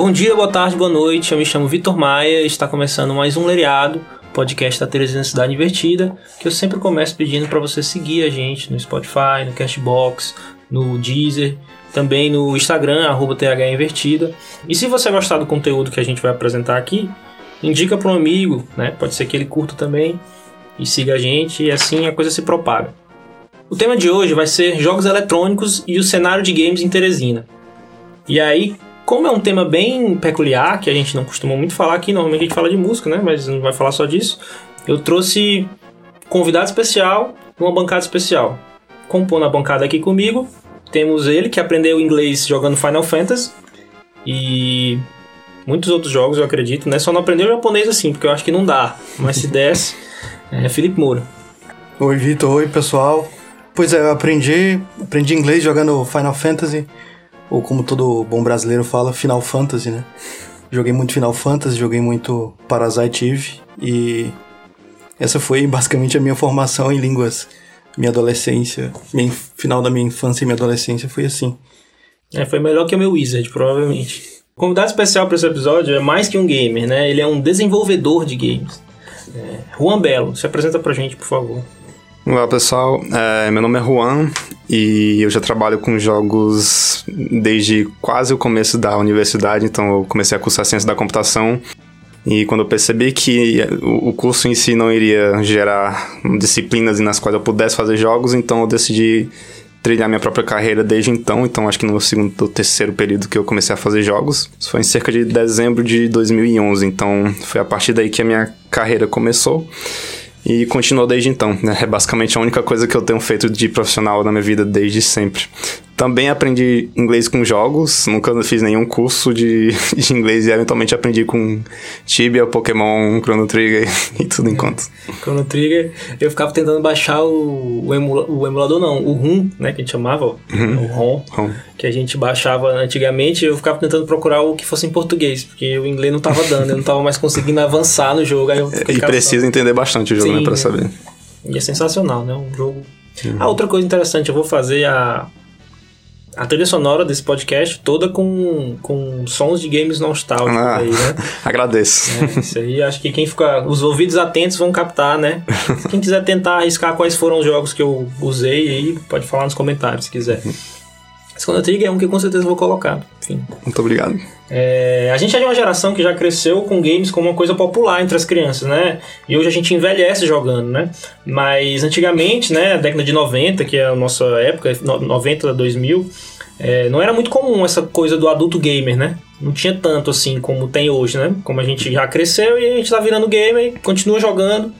Bom dia, boa tarde, boa noite. Eu me chamo Vitor Maia e está começando mais um Lereado, podcast da Teresina Cidade Invertida, que eu sempre começo pedindo para você seguir a gente no Spotify, no Cashbox, no Deezer, também no Instagram, arroba THInvertida. E se você gostar do conteúdo que a gente vai apresentar aqui, indica para um amigo, né? Pode ser que ele curta também e siga a gente e assim a coisa se propaga. O tema de hoje vai ser jogos eletrônicos e o cenário de games em Teresina. E aí, como é um tema bem peculiar, que a gente não costuma muito falar aqui, normalmente a gente fala de música, né? Mas não vai falar só disso. Eu trouxe convidado especial uma bancada especial. Compondo a bancada aqui comigo, temos ele que aprendeu inglês jogando Final Fantasy e muitos outros jogos, eu acredito, né? Só não aprendeu japonês assim, porque eu acho que não dá. Mas se desse, é Felipe Moura. Oi, Vitor. Oi, pessoal. Pois é, eu aprendi, aprendi inglês jogando Final Fantasy ou como todo bom brasileiro fala, Final Fantasy, né? Joguei muito Final Fantasy, joguei muito Parasite Eve e essa foi basicamente a minha formação em línguas. Minha adolescência, minha, final da minha infância e minha adolescência foi assim. É, foi melhor que o meu Wizard, provavelmente. O convidado especial para esse episódio é mais que um gamer, né? Ele é um desenvolvedor de games. É, Juan Belo, se apresenta pra gente, por favor. Olá pessoal, é, meu nome é Juan e eu já trabalho com jogos desde quase o começo da universidade, então eu comecei a cursar ciência da computação. E quando eu percebi que o curso em si não iria gerar disciplinas nas quais eu pudesse fazer jogos, então eu decidi trilhar minha própria carreira desde então, então acho que no segundo ou terceiro período que eu comecei a fazer jogos. Isso foi em cerca de dezembro de 2011, então foi a partir daí que a minha carreira começou e continuou desde então. Né? É basicamente a única coisa que eu tenho feito de profissional na minha vida desde sempre. Também aprendi inglês com jogos, nunca fiz nenhum curso de, de inglês e eventualmente aprendi com Tibia, Pokémon, Chrono Trigger e tudo enquanto. Chrono Trigger, eu ficava tentando baixar o, o, emula, o emulador, não, o ROM, né, que a gente chamava, uhum. o ROM, ROM, que a gente baixava antigamente, eu ficava tentando procurar o que fosse em português, porque o inglês não tava dando, eu não tava mais conseguindo avançar no jogo. Aí eu e precisa entender bastante o jogo, Sim, né, pra saber. E é sensacional, né, um jogo... Uhum. Ah, outra coisa interessante, eu vou fazer a a trilha sonora desse podcast toda com, com sons de games nostálgicos ah, aí, né? Agradeço. É, isso aí acho que quem fica. Os ouvidos atentos vão captar, né? Quem quiser tentar arriscar quais foram os jogos que eu usei aí, pode falar nos comentários se quiser. Segunda Trigger é um que com certeza vou colocar. Enfim. Muito obrigado. É, a gente é de uma geração que já cresceu com games como uma coisa popular entre as crianças, né? E hoje a gente envelhece jogando, né? Mas antigamente, né, década de 90, que é a nossa época, 90 a 2000, é, não era muito comum essa coisa do adulto gamer, né? Não tinha tanto assim como tem hoje, né? Como a gente já cresceu e a gente tá virando gamer e continua jogando.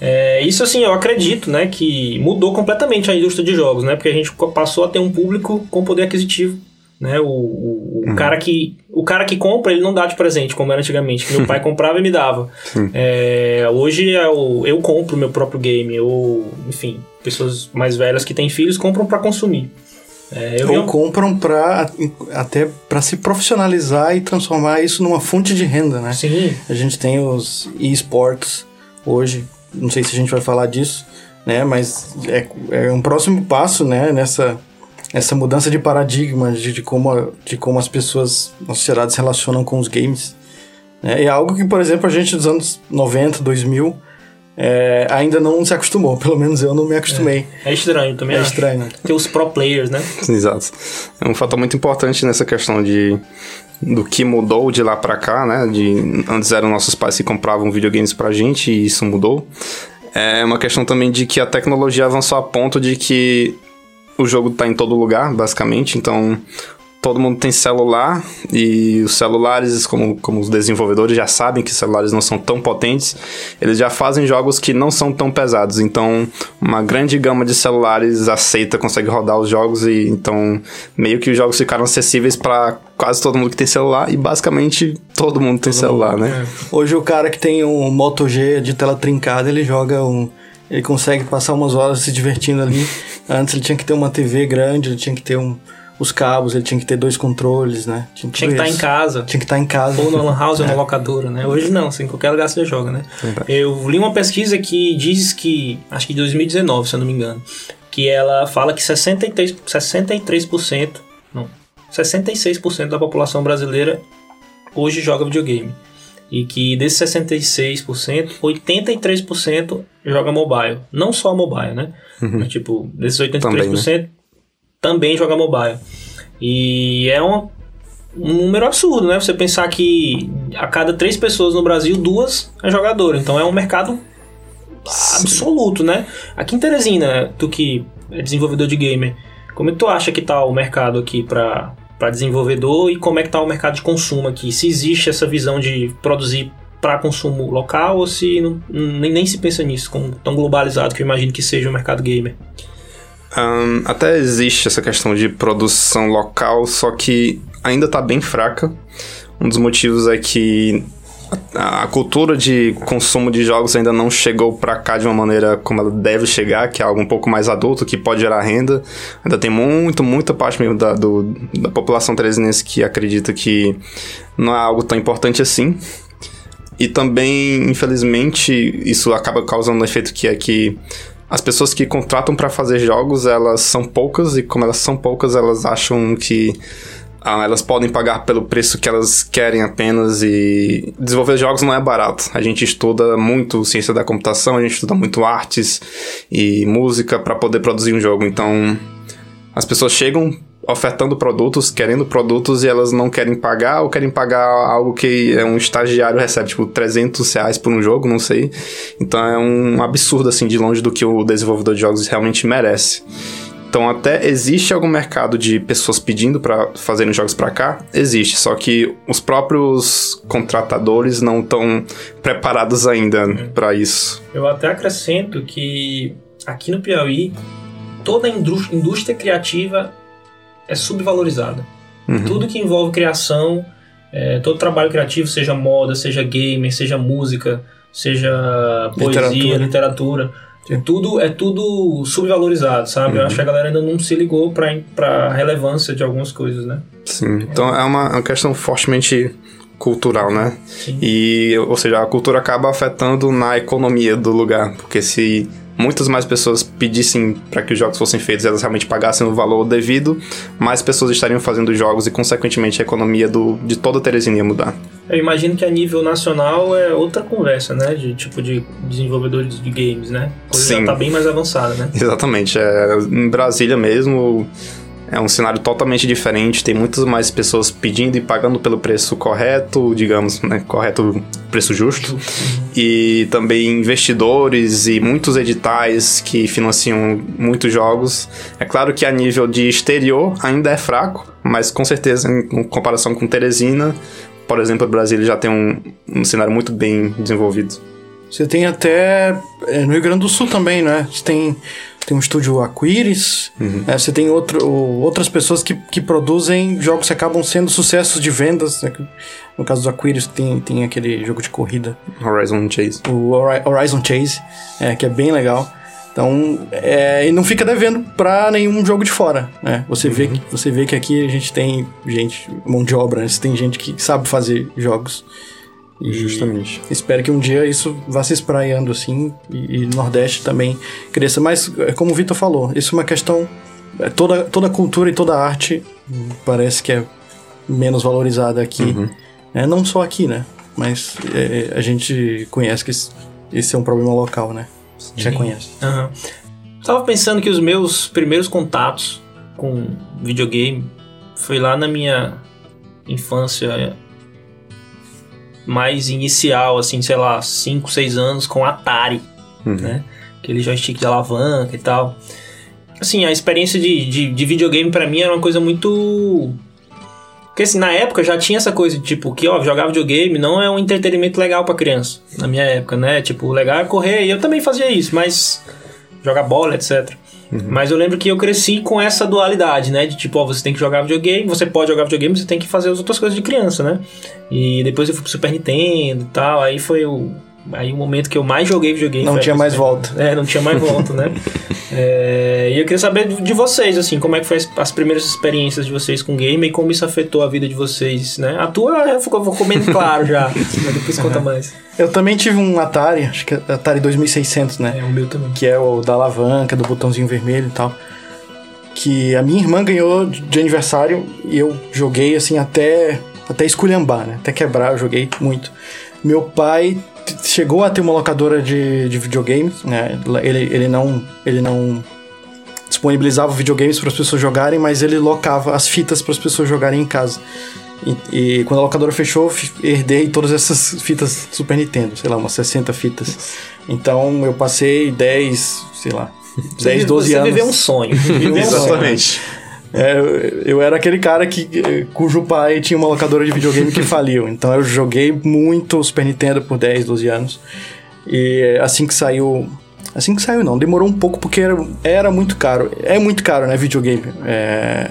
É, isso assim, eu acredito, né, que mudou completamente a indústria de jogos, né, porque a gente passou a ter um público com poder aquisitivo, né, o, o, o uhum. cara que o cara que compra ele não dá de presente como era antigamente, que meu pai comprava e me dava. É, hoje eu, é eu compro meu próprio game, ou enfim, pessoas mais velhas que têm filhos compram para consumir. É, ou compram para até para se profissionalizar e transformar isso numa fonte de renda, né? Sim. A gente tem os esports hoje não sei se a gente vai falar disso, né? Mas é, é um próximo passo, né? Nessa essa mudança de paradigma de, de, como, de como as pessoas na sociedade se relacionam com os games. Né? É algo que, por exemplo, a gente dos anos 90, 2000 é, ainda não se acostumou. Pelo menos eu não me acostumei. É, é estranho também. É acho. estranho? Ter os pro players, né? Exato. É um fator muito importante nessa questão de do que mudou de lá para cá, né? De, antes eram nossos pais que compravam videogames pra gente e isso mudou. É uma questão também de que a tecnologia avançou a ponto de que o jogo tá em todo lugar, basicamente. Então, todo mundo tem celular e os celulares, como, como os desenvolvedores já sabem que os celulares não são tão potentes, eles já fazem jogos que não são tão pesados. Então, uma grande gama de celulares aceita, consegue rodar os jogos e então meio que os jogos ficaram acessíveis para quase todo mundo que tem celular e basicamente todo mundo tem todo celular, mundo, né? É. Hoje o cara que tem um Moto G de tela trincada, ele joga um ele consegue passar umas horas se divertindo ali. Antes ele tinha que ter uma TV grande, ele tinha que ter um os cabos, ele tinha que ter dois controles, né? Tinha, tinha que estar tá em casa. Tinha que estar tá em casa. Ou no lan house é. ou na locadora, né? Hoje não, assim, em qualquer lugar você joga, né? É. Eu li uma pesquisa que diz que, acho que 2019, se eu não me engano, que ela fala que 63%, 63% não, 66% da população brasileira hoje joga videogame. E que desses 66%, 83% joga mobile. Não só mobile, né? Mas, tipo, desses 83% também, também joga mobile. E é uma, um número absurdo, né? Você pensar que a cada três pessoas no Brasil, duas é jogador. Então é um mercado absoluto, né? Aqui em Teresina, tu que é desenvolvedor de gamer, como é que tu acha que tá o mercado aqui para para desenvolvedor e como é que tá o mercado de consumo aqui? Se existe essa visão de produzir para consumo local ou se não, nem, nem se pensa nisso, como tão globalizado que eu imagino que seja o mercado gamer? Um, até existe essa questão de produção local, só que ainda está bem fraca. Um dos motivos é que a, a cultura de consumo de jogos ainda não chegou para cá de uma maneira como ela deve chegar, que é algo um pouco mais adulto, que pode gerar renda. Ainda tem muito, muita parte mesmo da, do, da população teresinense que acredita que não é algo tão importante assim. E também, infelizmente, isso acaba causando um efeito que é que as pessoas que contratam para fazer jogos, elas são poucas e como elas são poucas, elas acham que ah, elas podem pagar pelo preço que elas querem apenas e desenvolver jogos não é barato. A gente estuda muito ciência da computação, a gente estuda muito artes e música para poder produzir um jogo. Então, as pessoas chegam ofertando produtos, querendo produtos e elas não querem pagar ou querem pagar algo que é um estagiário recebe, tipo 300 reais por um jogo, não sei. Então é um absurdo, assim, de longe do que o desenvolvedor de jogos realmente merece. Então até existe algum mercado de pessoas pedindo para fazerem jogos para cá? Existe, só que os próprios contratadores não estão preparados ainda uhum. para isso. Eu até acrescento que aqui no Piauí toda a indústria criativa é subvalorizada. Uhum. Tudo que envolve criação, é, todo trabalho criativo, seja moda, seja gamer, seja música, seja poesia, literatura, literatura é tudo, é tudo subvalorizado, sabe? Uhum. Eu acho que a galera ainda não se ligou para a relevância de algumas coisas, né? Sim, então é uma, uma questão fortemente cultural, né? Sim. E, ou seja, a cultura acaba afetando na economia do lugar, porque se muitas mais pessoas pedissem para que os jogos fossem feitos e elas realmente pagassem o valor devido, mais pessoas estariam fazendo jogos e, consequentemente, a economia do, de toda Teresina ia mudar. Eu imagino que a nível nacional é outra conversa, né? De tipo de desenvolvedores de games, né? Coisa Sim. já tá bem mais avançada, né? Exatamente. É, em Brasília mesmo, é um cenário totalmente diferente, tem muitas mais pessoas pedindo e pagando pelo preço correto, digamos, né? Correto, preço justo. E também investidores e muitos editais que financiam muitos jogos. É claro que a nível de exterior ainda é fraco, mas com certeza, em comparação com Teresina, por exemplo, o Brasil já tem um, um cenário muito bem desenvolvido. Você tem até é, no Rio Grande do Sul também, né? Você tem tem um estúdio Aquiris, uhum. né? você tem outro, outras pessoas que, que produzem jogos que acabam sendo sucessos de vendas. Né? No caso do Aquiris, tem, tem aquele jogo de corrida. Horizon Chase. O Horizon Chase, é, que é bem legal. Então, é, e não fica devendo para nenhum jogo de fora, né? Você, uhum. vê que, você vê que aqui a gente tem gente, mão de obra, né? Você tem gente que sabe fazer jogos. E Justamente. Espero que um dia isso vá se espraiando assim e, e Nordeste também cresça. Mas, é como o Vitor falou, isso é uma questão. É, toda, toda cultura e toda arte parece que é menos valorizada aqui. Uhum. É, não só aqui, né? Mas é, a gente conhece que esse, é um problema local, né? Já conhece. Uhum. Tava pensando que os meus primeiros contatos com videogame foi lá na minha infância mais inicial, assim, sei lá, 5, 6 anos com Atari, uhum. né? Aquele joystick de alavanca e tal. Assim, a experiência de, de, de videogame para mim era uma coisa muito porque assim, na época já tinha essa coisa de tipo, que ó, jogar videogame não é um entretenimento legal para criança. Na minha época, né? Tipo, legal é correr, e eu também fazia isso, mas jogar bola, etc. Uhum. Mas eu lembro que eu cresci com essa dualidade, né? De tipo, ó, você tem que jogar videogame, você pode jogar videogame, você tem que fazer as outras coisas de criança, né? E depois eu fui pro Super Nintendo e tal, aí foi o. Aí o momento que eu mais joguei videogame. Não tinha mais volta. É, não tinha mais volta, né? É, e eu queria saber de vocês, assim, como é que foi as primeiras experiências de vocês com game e como isso afetou a vida de vocês, né? A tua eu vou comendo claro já, mas depois conta mais. Eu também tive um Atari, acho que é Atari 2600, né? É, o meu também. Que é o da alavanca, do botãozinho vermelho e tal. Que a minha irmã ganhou de aniversário e eu joguei, assim, até até esculhambar, né? Até quebrar, eu joguei muito. Meu pai chegou a ter uma locadora de, de videogames, né? Ele, ele não ele não disponibilizava videogames para as pessoas jogarem, mas ele locava as fitas para as pessoas jogarem em casa. E, e quando a locadora fechou, herdei todas essas fitas Super Nintendo, sei lá, umas 60 fitas. Então eu passei 10, sei lá, 10, 12 você anos. viveu um sonho. Viveu um sonho. É, eu, era aquele cara que, cujo pai tinha uma locadora de videogame que faliu. Então eu joguei muito Super Nintendo por 10, 12 anos. E assim que saiu. Assim que saiu, não. Demorou um pouco porque era, era muito caro. É muito caro, né? Videogame. É,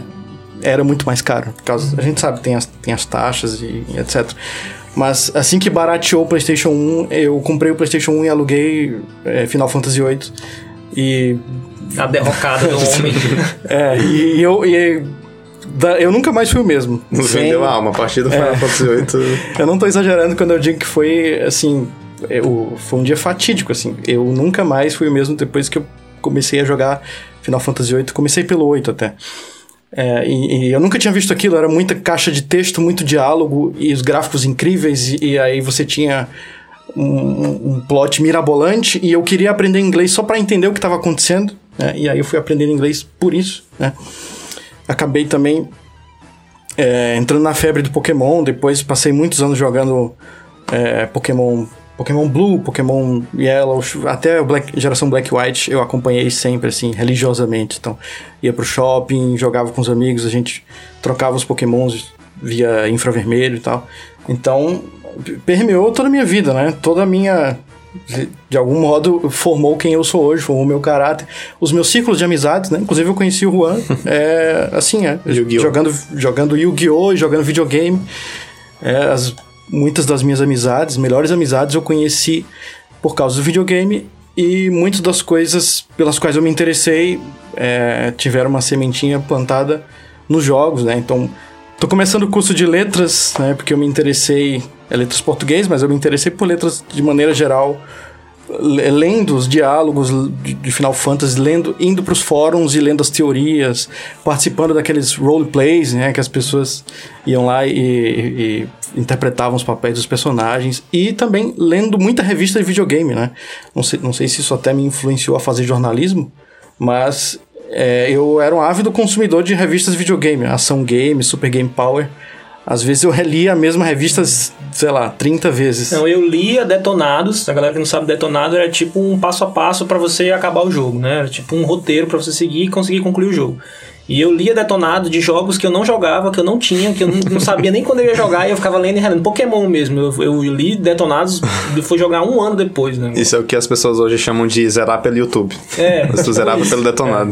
era muito mais caro. Por causa, a gente sabe, tem as, tem as taxas e, e etc. Mas assim que barateou o PlayStation 1, eu comprei o PlayStation 1 e aluguei eh, Final Fantasy VIII. E A derrocada do homem. é, e, e eu. e da- eu nunca mais fui o mesmo. Nos Sem- vendeu a alma. A partir do Final Fantasy VIII. Eu não tô exagerando quando eu digo que foi, assim. Eu, foi um dia fatídico, assim. Eu nunca mais fui o mesmo depois que eu comecei a jogar Final Fantasy VIII. Comecei pelo 8 até. É, e, e eu nunca tinha visto aquilo, era muita caixa de texto, muito diálogo e os gráficos incríveis, e, e aí você tinha um, um plot mirabolante, e eu queria aprender inglês só para entender o que estava acontecendo, né? e aí eu fui aprendendo inglês por isso, né? Acabei também é, entrando na febre do Pokémon, depois passei muitos anos jogando é, Pokémon Pokémon Blue, Pokémon Yellow, até a Black, geração Black White eu acompanhei sempre, assim, religiosamente. Então, ia pro shopping, jogava com os amigos, a gente trocava os Pokémons via infravermelho e tal. Então, permeou toda a minha vida, né? Toda a minha. De, de algum modo, formou quem eu sou hoje, formou o meu caráter. Os meus ciclos de amizades, né? Inclusive, eu conheci o Juan, é, assim, é, Yu-Gi-Oh! jogando, jogando Yu-Gi-Oh! e jogando videogame. É, as, muitas das minhas amizades, melhores amizades, eu conheci por causa do videogame e muitas das coisas pelas quais eu me interessei é, tiveram uma sementinha plantada nos jogos, né? Então, tô começando o curso de letras, né? Porque eu me interessei, é letras português, mas eu me interessei por letras de maneira geral, le- lendo os diálogos de, Final Fantasy, lendo, indo para os fóruns e lendo as teorias, participando daqueles roleplays, né? Que as pessoas iam lá e, e- e interpretavam os papéis dos personagens e também lendo muita revista de videogame, né? Não sei, não sei se isso até me influenciou a fazer jornalismo, mas é, eu era um ávido consumidor de revistas de videogame, Ação Game, Super Game Power. Às vezes eu relia a mesma revista, sei lá, 30 vezes. Então eu lia Detonados, a galera que não sabe Detonado era tipo um passo a passo pra você acabar o jogo, né? Era tipo um roteiro pra você seguir e conseguir concluir o jogo. E eu lia Detonado de jogos que eu não jogava, que eu não tinha, que eu não, não sabia nem quando eu ia jogar e eu ficava lendo e relendo. Pokémon mesmo, eu, eu li Detonados e fui jogar um ano depois, né? Isso é o que as pessoas hoje chamam de zerar pelo YouTube. É. Mas tu zerava pelo detonado.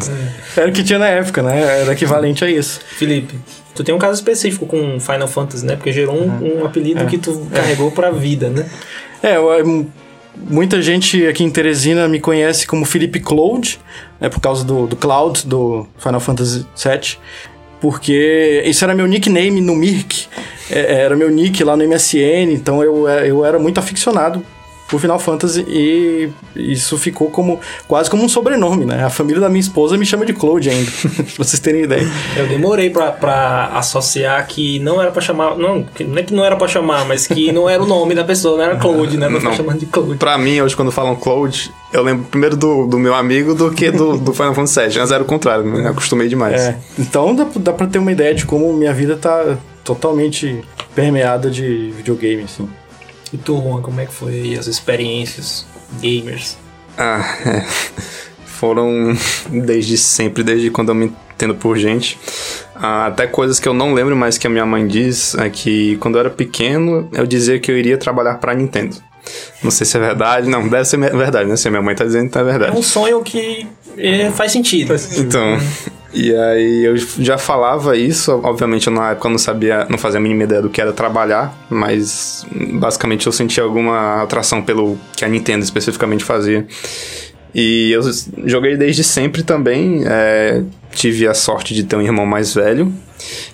Era o que tinha na época, né? Era equivalente a isso. Felipe, tu tem um caso específico com Final Fantasy, né? Porque gerou um, um apelido que tu carregou pra vida, né? É, eu- eu- muita gente aqui em Teresina me conhece como Felipe Cloud, né, por causa do, do Cloud, do Final Fantasy VII, porque isso era meu nickname no Mirk, é, era meu nick lá no MSN, então eu, é, eu era muito aficionado por Final Fantasy e isso ficou como quase como um sobrenome, né? A família da minha esposa me chama de Cloud ainda, pra vocês terem ideia. Eu demorei pra, pra associar que não era pra chamar. Não, que- não é que não era pra chamar, mas que não era o nome da pessoa, não era Claude, né? Pra ficar Não. chamando de Claude. Pra mim, hoje, quando falam Cloud, eu lembro primeiro do, do meu amigo do que do, do Final Fantasy VII. Mas era o contrário, me acostumei demais. É, então dá, dá pra ter uma ideia de como minha vida tá totalmente permeada de videogame, assim. E tu, Juan, como é que foi aí as experiências gamers? Ah, é. Foram desde sempre, desde quando eu me entendo por gente. Ah, até coisas que eu não lembro, mas que a minha mãe diz é que quando eu era pequeno, eu dizia que eu iria trabalhar pra Nintendo. Não sei se é verdade, não, deve ser verdade, né? Se a minha mãe tá dizendo, então é É verdade. um sonho que é, faz sentido. Então, e aí eu já falava isso, obviamente eu na época não sabia, não fazia a mínima ideia do que era trabalhar, mas basicamente eu sentia alguma atração pelo que a Nintendo especificamente fazia. E eu joguei desde sempre também, é, tive a sorte de ter um irmão mais velho,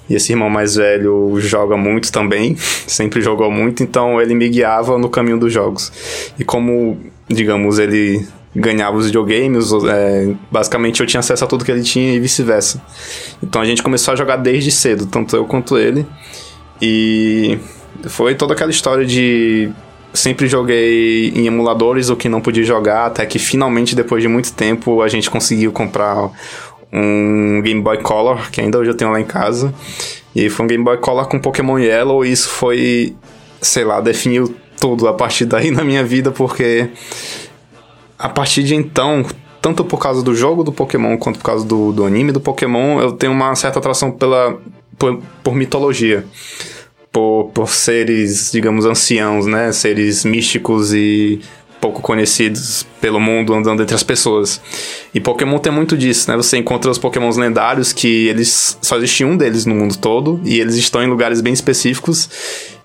e esse irmão mais velho joga muito também, sempre jogou muito, então ele me guiava no caminho dos jogos. E como, digamos, ele ganhava os videogames, é, basicamente eu tinha acesso a tudo que ele tinha e vice-versa. Então a gente começou a jogar desde cedo, tanto eu quanto ele. E foi toda aquela história de sempre joguei em emuladores o que não podia jogar, até que finalmente, depois de muito tempo, a gente conseguiu comprar um Game Boy Color, que ainda hoje eu tenho lá em casa. E foi um Game Boy Color com Pokémon Yellow, e isso foi, sei lá, definiu tudo a partir daí na minha vida, porque a partir de então, tanto por causa do jogo do Pokémon quanto por causa do, do anime do Pokémon, eu tenho uma certa atração pela, por, por mitologia por, por seres, digamos, anciãos, né? Seres místicos e pouco conhecidos pelo mundo andando entre as pessoas. E Pokémon tem muito disso, né? Você encontra os Pokémons lendários que eles só existe um deles no mundo todo e eles estão em lugares bem específicos.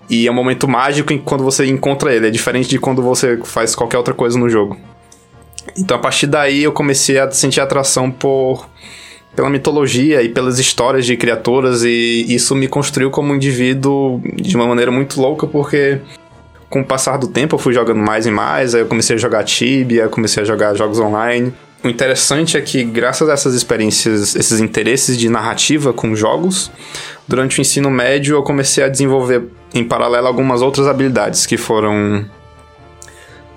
E é um momento mágico quando você encontra ele, é diferente de quando você faz qualquer outra coisa no jogo. Então a partir daí eu comecei a sentir atração por pela mitologia e pelas histórias de criaturas e isso me construiu como indivíduo de uma maneira muito louca porque com o passar do tempo eu fui jogando mais e mais, aí eu comecei a jogar Tibia, comecei a jogar jogos online. O interessante é que graças a essas experiências, esses interesses de narrativa com jogos, durante o ensino médio eu comecei a desenvolver em paralelo algumas outras habilidades que foram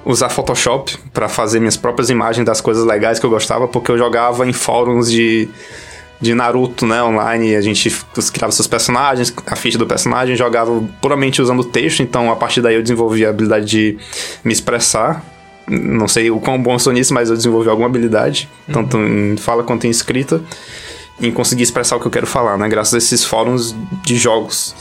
usar Photoshop para fazer minhas próprias imagens das coisas legais que eu gostava, porque eu jogava em fóruns de, de Naruto, né, online, a gente criava seus personagens, a ficha do personagem, jogava puramente usando texto, então a partir daí eu desenvolvi a habilidade de me expressar. Não sei o quão bom eu sou nisso, mas eu desenvolvi alguma habilidade, uhum. tanto em fala quanto em escrita, em conseguir expressar o que eu quero falar, né, graças a esses fóruns de jogos.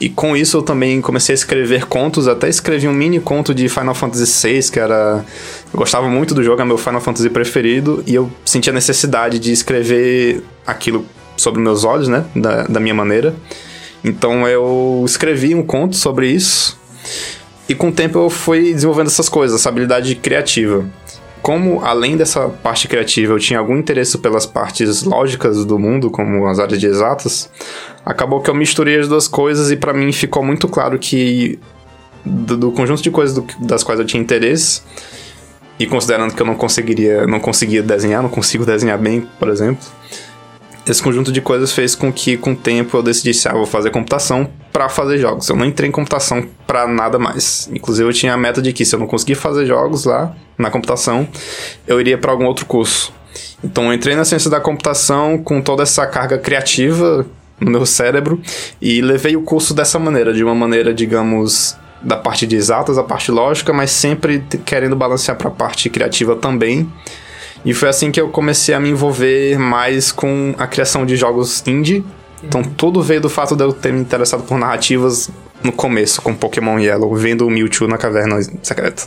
E com isso eu também comecei a escrever contos, até escrevi um mini conto de Final Fantasy VI, que era. Eu gostava muito do jogo, é meu Final Fantasy preferido, e eu sentia a necessidade de escrever aquilo sobre meus olhos, né? Da, da minha maneira. Então eu escrevi um conto sobre isso, e com o tempo eu fui desenvolvendo essas coisas, essa habilidade criativa como além dessa parte criativa eu tinha algum interesse pelas partes lógicas do mundo, como as áreas de exatas, acabou que eu misturei as duas coisas e para mim ficou muito claro que do, do conjunto de coisas do, das quais eu tinha interesse e considerando que eu não conseguiria, não conseguia desenhar, não consigo desenhar bem, por exemplo, esse conjunto de coisas fez com que, com o tempo, eu decidisse, ah, vou fazer computação para fazer jogos. Eu não entrei em computação para nada mais. Inclusive, eu tinha a meta de que se eu não conseguir fazer jogos lá na computação, eu iria para algum outro curso. Então, eu entrei na ciência da computação com toda essa carga criativa no meu cérebro e levei o curso dessa maneira, de uma maneira, digamos, da parte de exatas, a parte lógica, mas sempre querendo balancear para a parte criativa também e foi assim que eu comecei a me envolver mais com a criação de jogos indie. Então tudo veio do fato de eu ter me interessado por narrativas no começo, com Pokémon Yellow, vendo o Mewtwo na caverna secreta.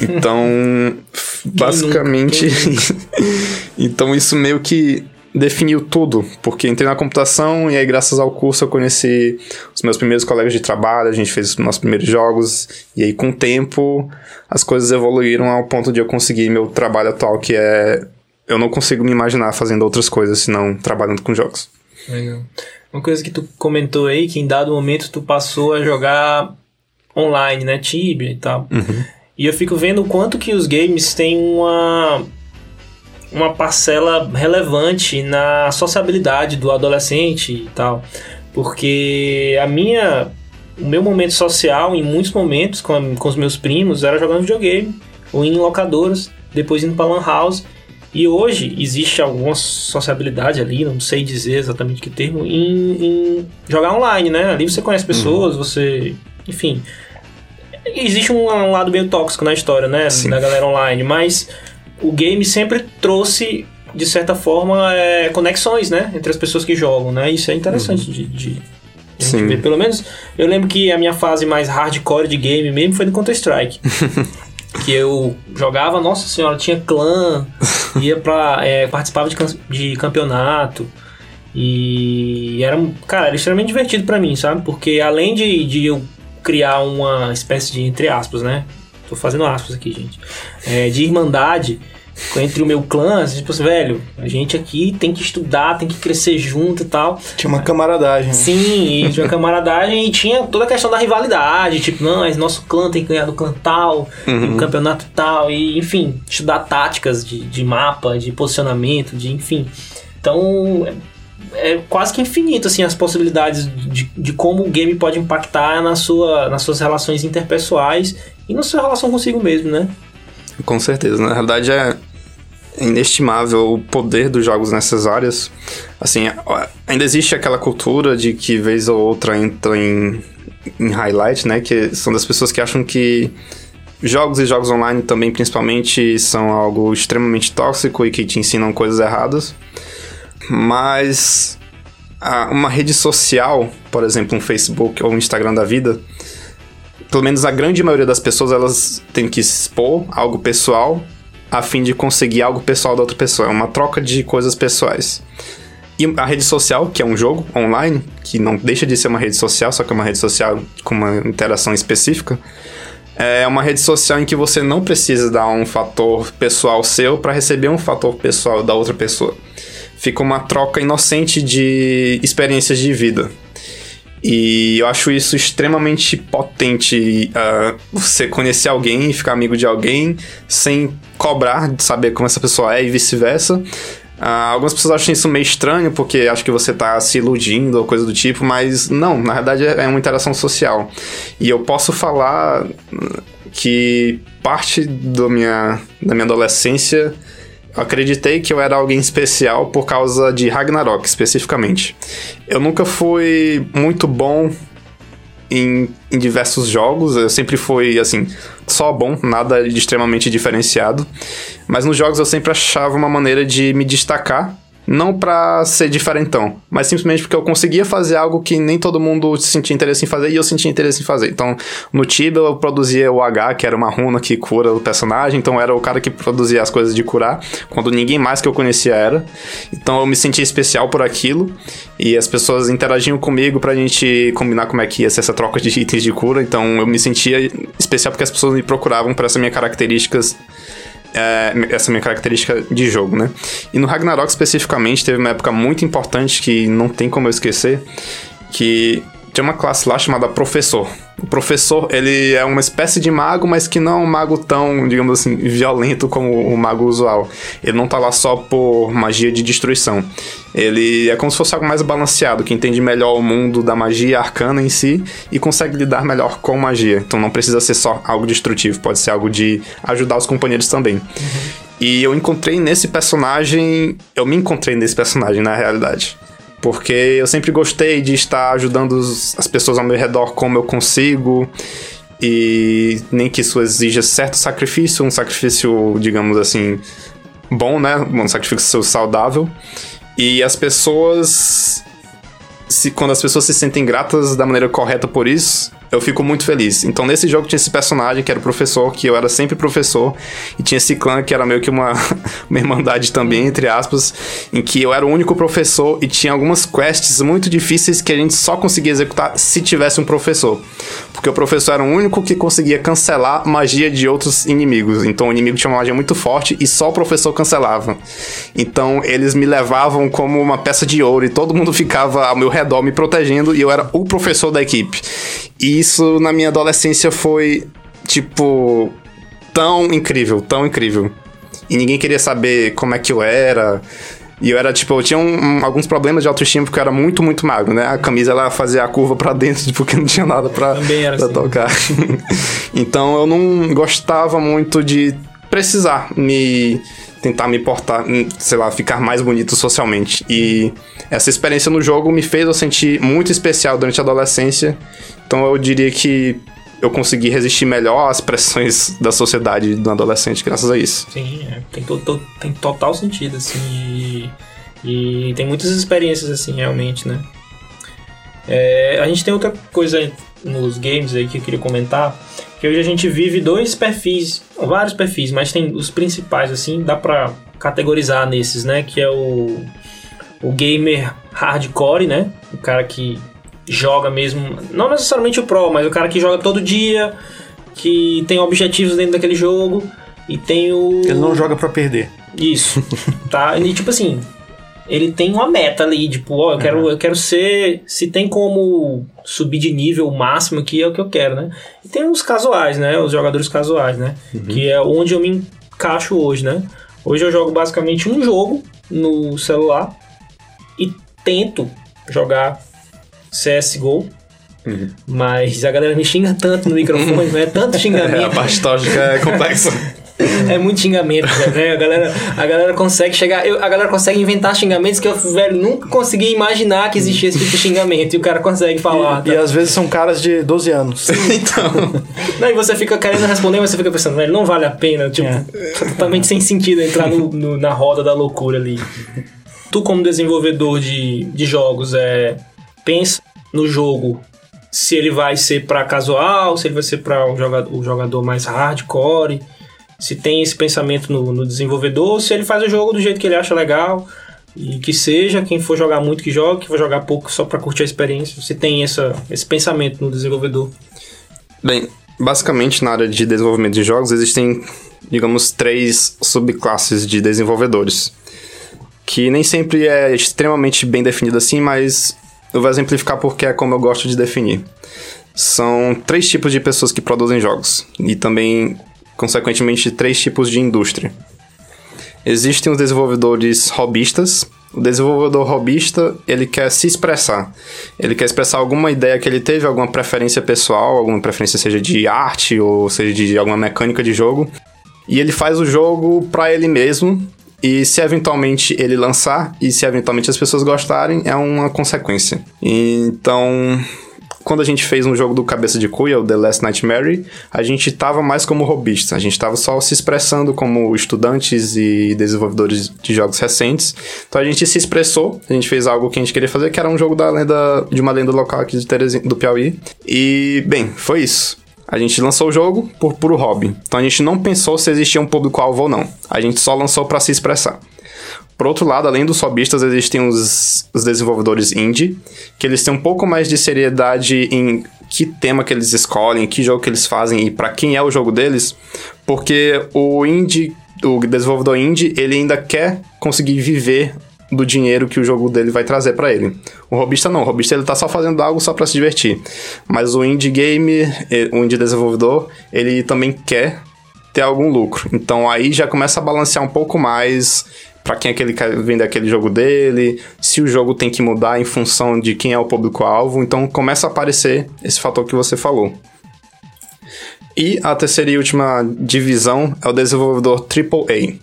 Então, basicamente. então isso meio que definiu tudo, porque entrei na computação e aí graças ao curso eu conheci os meus primeiros colegas de trabalho, a gente fez os nossos primeiros jogos e aí com o tempo as coisas evoluíram ao ponto de eu conseguir meu trabalho atual, que é eu não consigo me imaginar fazendo outras coisas senão trabalhando com jogos. Legal. Uma coisa que tu comentou aí, que em dado momento tu passou a jogar online, né, Tibia e tal. Uhum. E eu fico vendo o quanto que os games têm uma uma parcela relevante na sociabilidade do adolescente e tal. Porque a minha. O meu momento social, em muitos momentos, com, a, com os meus primos, era jogando videogame, ou em locadoras, depois indo pra Lan House. E hoje existe alguma sociabilidade ali, não sei dizer exatamente que termo, em, em jogar online, né? Ali você conhece pessoas, uhum. você. Enfim. Existe um, um, lado meio tóxico na história, né? Sim. Da galera online, mas o game sempre trouxe, de certa forma, é, conexões, né? Entre as pessoas que jogam, né? Isso é interessante uhum. de, de Sim. Ver. Pelo menos eu lembro que a minha fase mais hardcore de game mesmo foi no Counter-Strike. que eu jogava, nossa senhora, tinha clã, ia pra. É, participava de, de campeonato. E era, cara, era extremamente divertido para mim, sabe? Porque além de, de eu criar uma espécie de, entre aspas, né? Tô fazendo aspas aqui, gente. É, de irmandade entre o meu clã, assim, tipo assim, velho, a gente aqui tem que estudar, tem que crescer junto e tal. Tinha uma camaradagem. Né? Sim, tinha uma camaradagem e tinha toda a questão da rivalidade, tipo, não, mas nosso clã tem que ganhar do clã tal, uhum. campeonato tal, e enfim, estudar táticas de, de mapa, de posicionamento, de enfim. Então, é quase que infinito, assim, as possibilidades de, de como o game pode impactar na sua, nas suas relações interpessoais e na sua relação consigo mesmo, né? Com certeza. Na realidade, é inestimável o poder dos jogos nessas áreas. Assim, ainda existe aquela cultura de que vez ou outra entra em, em highlight, né? Que são das pessoas que acham que jogos e jogos online também, principalmente, são algo extremamente tóxico e que te ensinam coisas erradas. Mas uma rede social, por exemplo, um Facebook ou um Instagram da vida, pelo menos a grande maioria das pessoas, elas têm que expor algo pessoal a fim de conseguir algo pessoal da outra pessoa. É uma troca de coisas pessoais. E a rede social, que é um jogo online, que não deixa de ser uma rede social, só que é uma rede social com uma interação específica, é uma rede social em que você não precisa dar um fator pessoal seu para receber um fator pessoal da outra pessoa. Fica uma troca inocente de experiências de vida. E eu acho isso extremamente potente. Uh, você conhecer alguém e ficar amigo de alguém sem cobrar de saber como essa pessoa é e vice-versa. Uh, algumas pessoas acham isso meio estranho porque acham que você tá se iludindo ou coisa do tipo, mas não, na verdade é uma interação social. E eu posso falar que parte do minha, da minha adolescência acreditei que eu era alguém especial por causa de Ragnarok, especificamente. Eu nunca fui muito bom em, em, diversos jogos, eu sempre fui, assim, só bom, nada de extremamente diferenciado. Mas nos jogos eu sempre achava uma maneira de me destacar não para ser diferentão, mas simplesmente porque eu conseguia fazer algo que nem todo mundo sentia interesse em fazer e eu sentia interesse em fazer. Então, no Tibia eu produzia o H, que era uma runa que cura o personagem, então era o cara que produzia as coisas de curar, quando ninguém mais que eu conhecia era. Então eu me sentia especial por aquilo e as pessoas interagiam comigo pra gente combinar como é que ia ser essa troca de itens de cura, então eu me sentia especial porque as pessoas me procuravam por essas minhas características é, essa minha característica de jogo, né? E no Ragnarok especificamente teve uma época muito importante que não tem como eu esquecer, que tinha uma classe lá chamada Professor. O professor, ele é uma espécie de mago, mas que não é um mago tão, digamos assim, violento como o mago usual. Ele não tá lá só por magia de destruição. Ele é como se fosse algo mais balanceado, que entende melhor o mundo da magia arcana em si e consegue lidar melhor com magia. Então não precisa ser só algo destrutivo, pode ser algo de ajudar os companheiros também. Uhum. E eu encontrei nesse personagem. Eu me encontrei nesse personagem, na realidade porque eu sempre gostei de estar ajudando as pessoas ao meu redor como eu consigo e nem que isso exija certo sacrifício, um sacrifício, digamos assim, bom, né? Um sacrifício saudável. E as pessoas se, quando as pessoas se sentem gratas da maneira correta por isso, eu fico muito feliz. Então, nesse jogo tinha esse personagem que era o professor, que eu era sempre professor, e tinha esse clã que era meio que uma, uma irmandade também, entre aspas, em que eu era o único professor e tinha algumas quests muito difíceis que a gente só conseguia executar se tivesse um professor. Porque o professor era o único que conseguia cancelar magia de outros inimigos. Então, o inimigo tinha uma magia muito forte e só o professor cancelava. Então, eles me levavam como uma peça de ouro e todo mundo ficava ao meu redor me protegendo e eu era o professor da equipe. E isso na minha adolescência foi, tipo, tão incrível, tão incrível. E ninguém queria saber como é que eu era. E eu era, tipo, eu tinha um, um, alguns problemas de autoestima porque eu era muito, muito magro, né? A camisa, ela fazia a curva para dentro porque não tinha nada pra, pra assim. tocar. então eu não gostava muito de precisar me tentar me portar, sei lá, ficar mais bonito socialmente. E essa experiência no jogo me fez eu sentir muito especial durante a adolescência. Então eu diria que eu consegui resistir melhor às pressões da sociedade do adolescente graças a isso. Sim, é, tem, to, to, tem total sentido, assim, e, e, tem muitas experiências, assim, realmente, né? É, a gente tem outra coisa nos games aí que eu queria comentar, que hoje a gente vive dois perfis, vários perfis, mas tem os principais, assim, dá pra categorizar nesses, né? Que é o, o gamer hardcore, né? O cara que joga mesmo, não necessariamente o pro, mas o cara que joga todo dia, que tem objetivos dentro daquele jogo e tem o Ele não joga para perder. Isso. tá? E tipo assim, ele tem uma meta ali, tipo, ó, eu quero, uhum. eu quero ser. Se tem como subir de nível o máximo aqui, é o que eu quero, né? E tem os casuais, né? Os jogadores casuais, né? Uhum. Que é onde eu me encaixo hoje, né? Hoje eu jogo basicamente um jogo no celular e tento jogar CSGO. Mas a galera me xinga tanto no microfone, não é tanto É, a xingamento. parte tóxica é complexa. É muito xingamento, né? A galera, a galera consegue chegar. eu- a galera consegue inventar xingamentos que eu, velho, nunca consegui imaginar que existia esse tipo de xingamento. E o cara consegue falar. E tá? às vezes são caras de 12 anos. então, Não, e você fica querendo responder, mas você fica pensando, velho, não vale a pena. Tipo, É. totalmente sem sentido entrar no- no- na roda da loucura ali. Tu, como desenvolvedor de, de jogos, é, pensa no jogo se ele vai ser pra casual, se ele vai ser pra um jogador, um jogador mais hardcore, se tem esse pensamento no, no desenvolvedor, ou se ele faz o jogo do jeito que ele acha legal. E que seja, quem for jogar muito que jogue, quem for jogar pouco só pra curtir a experiência. Se tem essa, esse pensamento no desenvolvedor. bem, basicamente na área de desenvolvimento de jogos existem, digamos, três subclasses de desenvolvedores. Que nem sempre é extremamente bem definido assim, mas eu vou exemplificar porque é como eu gosto de definir. São três tipos de pessoas que produzem jogos e também, consequentemente, três tipos de indústria. Existem os desenvolvedores robistas. O desenvolvedor robista, ele quer se expressar. Ele quer expressar alguma ideia que ele teve, alguma preferência pessoal, alguma preferência seja de arte ou seja de alguma mecânica de jogo. E ele faz o jogo para ele mesmo. E se eventualmente ele lançar e se eventualmente as pessoas gostarem, é uma consequência. Então, quando a gente fez um jogo do Cabeça de Cuia, o The Last Nightmare, a gente tava mais como robista. A gente tava só se expressando como estudantes e desenvolvedores de jogos recentes. Então a gente se expressou, a gente fez algo que a gente queria fazer, que era um jogo da lenda de uma lenda local aqui de Terezinha, do Piauí. E, bem, foi isso. A gente lançou o jogo por puro hobby. Então a gente não pensou se existia um público-alvo ou não. A gente só lançou para se expressar. Por outro lado, além dos hobbyistas, existem os, os desenvolvedores indie, que eles têm um pouco mais de seriedade em que tema que eles escolhem, que jogo que eles fazem e para quem é o jogo deles, porque o indie, o desenvolvedor indie, ele ainda quer conseguir viver do dinheiro que o jogo dele vai trazer para ele. O robista não, o robista ele tá só fazendo algo só para se divertir. Mas o indie game, o indie desenvolvedor, ele também quer ter algum lucro. Então aí já começa a balancear um pouco mais para quem é que ele quer vender aquele jogo dele, se o jogo tem que mudar em função de quem é o público-alvo. Então começa a aparecer esse fator que você falou. E a terceira e última divisão é o desenvolvedor AAA.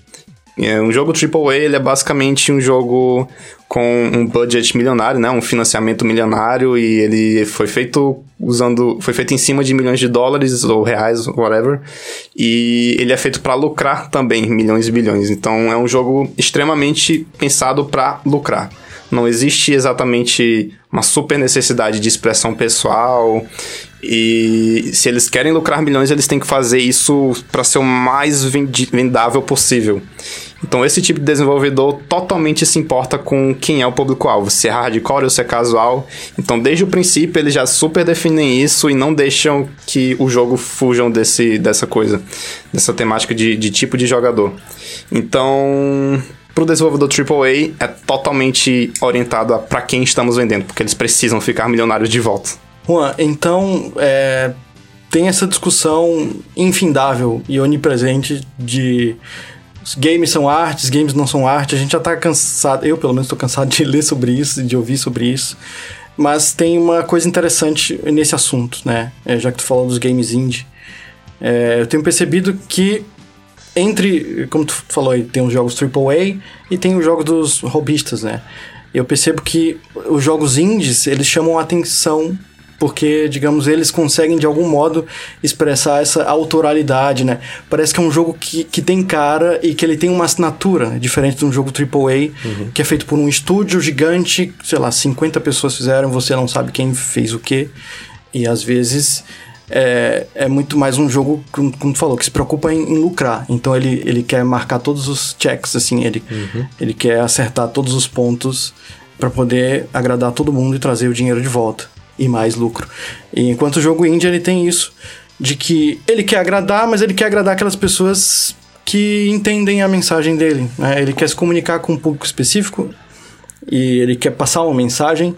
É, Um jogo AAA ele é basicamente um jogo com um budget milionário, né? um financiamento milionário e ele foi feito usando, foi feito em cima de milhões de dólares ou reais, whatever, e ele é feito para lucrar também milhões e bilhões. Então é um jogo extremamente pensado para lucrar. Não existe exatamente uma super necessidade de expressão pessoal. E se eles querem lucrar milhões, eles têm que fazer isso para ser o mais vendável possível. Então esse tipo de desenvolvedor totalmente se importa com quem é o público-alvo, se é hardcore ou se é casual. Então desde o princípio eles já super definem isso e não deixam que o jogo fujam desse, dessa coisa, dessa temática de, de tipo de jogador. Então pro desenvolvedor AAA é totalmente orientado para quem estamos vendendo, porque eles precisam ficar milionários de volta. Juan, então é, tem essa discussão infindável e onipresente de games são artes, games não são arte. A gente já tá cansado, eu pelo menos tô cansado de ler sobre isso, de ouvir sobre isso. Mas tem uma coisa interessante nesse assunto, né? É, já que tu falou dos games indie. É, eu tenho percebido que entre, como tu falou aí, tem os jogos AAA e tem os jogos dos robistas, né? Eu percebo que os jogos indies, eles chamam a atenção porque, digamos, eles conseguem de algum modo expressar essa autoralidade, né? Parece que é um jogo que, que tem cara e que ele tem uma assinatura, diferente de um jogo AAA, que é feito por um estúdio gigante, sei lá, 50 pessoas fizeram, você não sabe quem fez o quê. E às vezes é, é muito mais um jogo, como, tu falou, que se preocupa em, em lucrar. Então ele, ele quer marcar todos os checks, assim, ele, ele quer acertar todos os pontos para poder agradar todo mundo e trazer o dinheiro de volta e mais lucro. E enquanto o jogo indie ele tem isso de que ele quer agradar, mas ele quer agradar aquelas pessoas que entendem a mensagem dele. Né? Ele quer se comunicar com um público específico e ele quer passar uma mensagem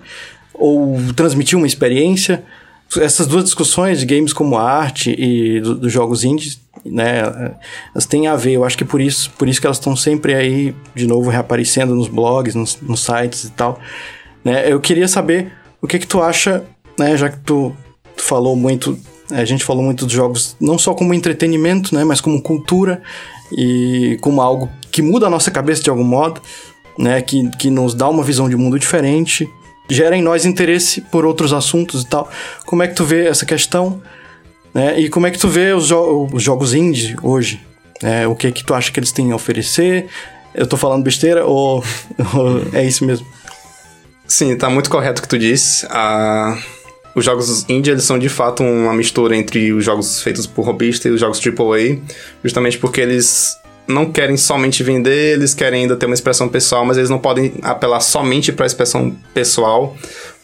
ou transmitir uma experiência. Essas duas discussões de games como arte e do- dos jogos indies, né, elas têm a ver. Eu acho que por isso, por isso que elas estão sempre aí, de novo, reaparecendo nos blogs, nos, nos sites e tal. Né? Eu queria saber o que que tu acha, né, já que tu, tu falou muito, a gente falou muito dos jogos não só como entretenimento, né, mas como cultura e como algo que muda a nossa cabeça de algum modo, né, que, que nos dá uma visão de mundo diferente, gera em nós interesse por outros assuntos e tal. Como é que tu vê essa questão? Né? E como é que tu vê os, jo os jogos indie hoje? É, o que que tu acha que eles têm a oferecer? Eu tô falando besteira ou, ou é isso mesmo? Sim, tá muito correto o que tu disse. Ah, os jogos indie eles são de fato uma mistura entre os jogos feitos por robista e os jogos AAA, justamente porque eles não querem somente vender, eles querem ainda ter uma expressão pessoal, mas eles não podem apelar somente para a expressão pessoal,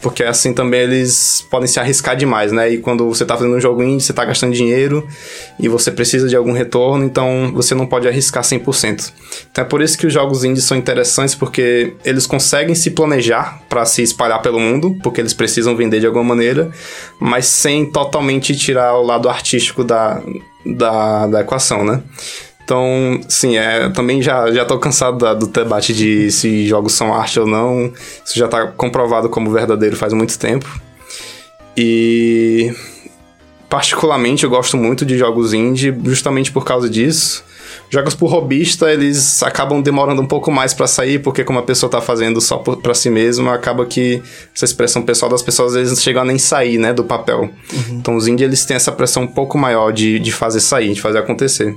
porque assim também eles podem se arriscar demais, né? E quando você está fazendo um jogo indie, você está gastando dinheiro e você precisa de algum retorno, então você não pode arriscar 100%. Então é por isso que os jogos indies são interessantes, porque eles conseguem se planejar para se espalhar pelo mundo, porque eles precisam vender de alguma maneira, mas sem totalmente tirar o lado artístico da, da, da equação, né? Então, sim, é, também já, já tô cansado da, do debate de se jogos são arte ou não. Isso já tá comprovado como verdadeiro faz muito tempo. E particularmente eu gosto muito de jogos indie justamente por causa disso. Jogos por robista, eles acabam demorando um pouco mais para sair, porque como a pessoa tá fazendo só para si mesma, acaba que essa expressão pessoal das pessoas às vezes não chega a nem sair, né, do papel. Uhum. Então os indie, eles têm essa pressão um pouco maior de, de fazer sair, de fazer acontecer.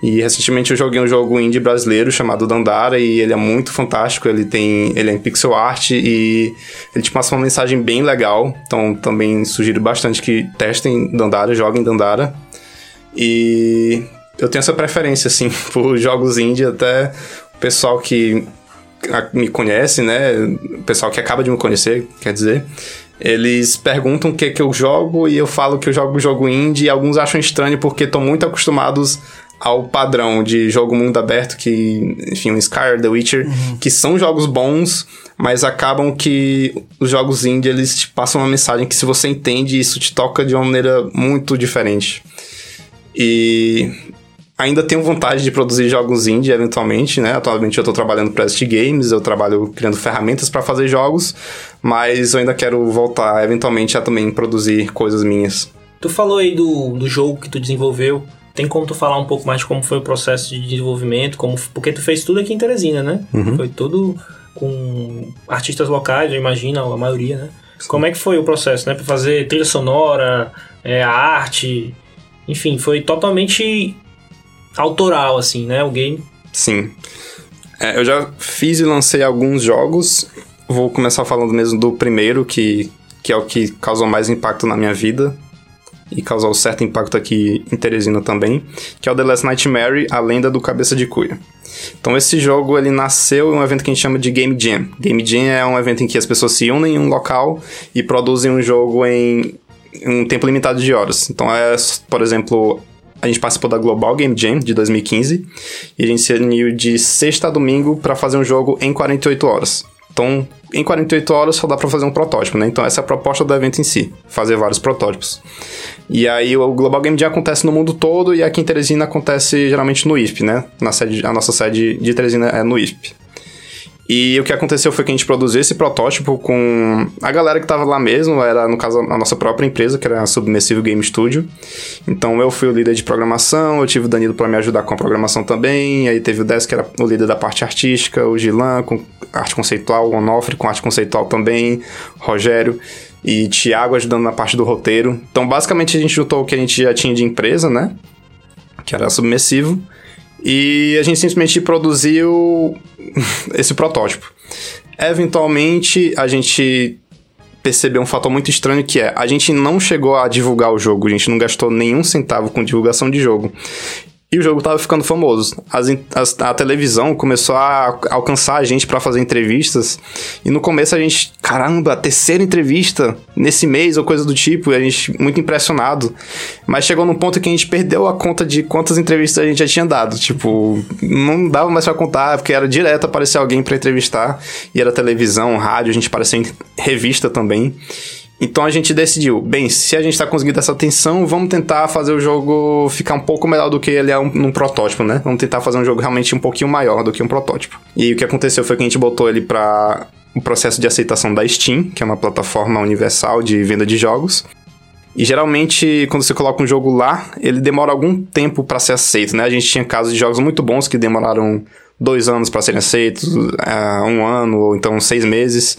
E recentemente eu joguei um jogo indie brasileiro chamado Dandara e ele é muito fantástico, ele tem, ele é em pixel art e ele te passa uma mensagem bem legal. Então também sugiro bastante que testem Dandara, joguem Dandara. E eu tenho essa preferência, assim, por jogos indie, até o pessoal que me conhece, né? O pessoal que acaba de me conhecer, quer dizer. Eles perguntam o que, que eu jogo e eu falo que eu jogo jogo indie e alguns acham estranho porque estão muito acostumados ao padrão de jogo mundo aberto que, enfim, o Skyrim, The Witcher, uhum. que são jogos bons, mas acabam que os jogos indie eles te passam uma mensagem que se você entende, isso te toca de uma maneira muito diferente. E ainda tenho vontade de produzir jogos indie eventualmente, né? Atualmente eu estou trabalhando para St Games, eu trabalho criando ferramentas para fazer jogos, mas eu ainda quero voltar eventualmente a também produzir coisas minhas. Tu falou aí do, do jogo que tu desenvolveu. Tem como tu falar um pouco mais de como foi o processo de desenvolvimento, como porque tu fez tudo aqui em Teresina, né? Uhum. Foi tudo com artistas locais, eu imagino, a maioria, né? Sim. Como é que foi o processo, né? Para fazer trilha sonora, é, a arte, enfim, foi totalmente autoral, assim, né? Game. Sim. É, eu já fiz e lancei alguns jogos. Vou começar falando mesmo do primeiro, que, que é o que causou mais impacto na minha vida e causou certo impacto aqui em Teresina também, que é o The Last Nightmare, a lenda do cabeça de cuia. Então esse jogo ele nasceu em um evento que a gente chama de Game Jam. Game Jam é um evento em que as pessoas se unem em um local e produzem um jogo em um tempo limitado de horas. Então é, por exemplo, a gente participou da Global Game Jam de 2015 e a gente se uniu de sexta a domingo para fazer um jogo em 48 horas. Então, em 48 horas só dá para fazer um protótipo, né? Então essa é a proposta do evento em si, fazer vários protótipos. E aí o Global Game Jam acontece no mundo todo e aqui em Teresina acontece geralmente no ISP, né? Na sede, a nossa sede de Teresina é no ISP. E o que aconteceu foi que a gente produziu esse protótipo com a galera que estava lá mesmo, era no caso a nossa própria empresa, que era a Submersive Game Studio. Então eu fui o líder de programação, eu tive o Danilo para me ajudar com a programação também, aí teve o Des que era o líder da parte artística, o Gilan com arte conceitual, o Onofre com arte conceitual também, Rogério e Thiago ajudando na parte do roteiro. Então basicamente a gente juntou o que a gente já tinha de empresa, né? Que era submersivo e a gente simplesmente produziu esse protótipo. Eventualmente, a gente percebeu um fator muito estranho que é a gente não chegou a divulgar o jogo, a gente não gastou nenhum centavo com divulgação de jogo. E o jogo tava ficando famoso. As, as, a televisão começou a alcançar a gente para fazer entrevistas. E no começo a gente, caramba, terceira entrevista nesse mês ou coisa do tipo. E a gente muito impressionado. Mas chegou num ponto que a gente perdeu a conta de quantas entrevistas a gente já tinha dado. Tipo, não dava mais pra contar, porque era direto aparecer alguém para entrevistar. E era televisão, rádio, a gente apareceu em revista também. Então a gente decidiu, bem, se a gente está conseguindo essa atenção, vamos tentar fazer o jogo ficar um pouco melhor do que ele é um, protótipo, né? Vamos tentar fazer um jogo realmente um pouquinho maior do que um protótipo. E o que aconteceu foi que a gente botou ele para o processo de aceitação da Steam, que é uma plataforma universal de venda de jogos. E geralmente, quando você coloca um jogo lá, ele demora algum tempo para ser aceito, né? A gente tinha casos de jogos muito bons que demoraram dois anos para serem aceitos, uh, um ano ou então seis meses.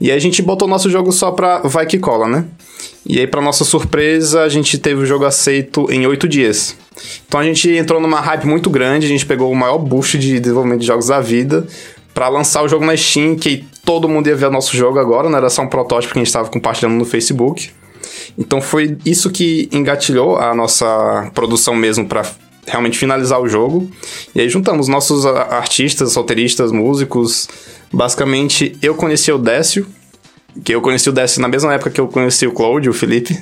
E aí a gente botou nosso jogo só pra vai que cola, né? E aí, para nossa surpresa, a gente teve o jogo aceito em oito dias. Então a gente entrou numa hype muito grande, a gente pegou o maior boost de desenvolvimento de jogos da vida para lançar o jogo na Steam, que todo mundo ia ver o nosso jogo agora, não era só um protótipo que a gente estava compartilhando no Facebook. Então foi isso que engatilhou a nossa produção mesmo para realmente finalizar o jogo. E aí juntamos nossos artistas, roteiristas, músicos. Basicamente, eu conheci o Décio, que eu conheci o Décio na mesma época que eu conheci o Claude, o Felipe.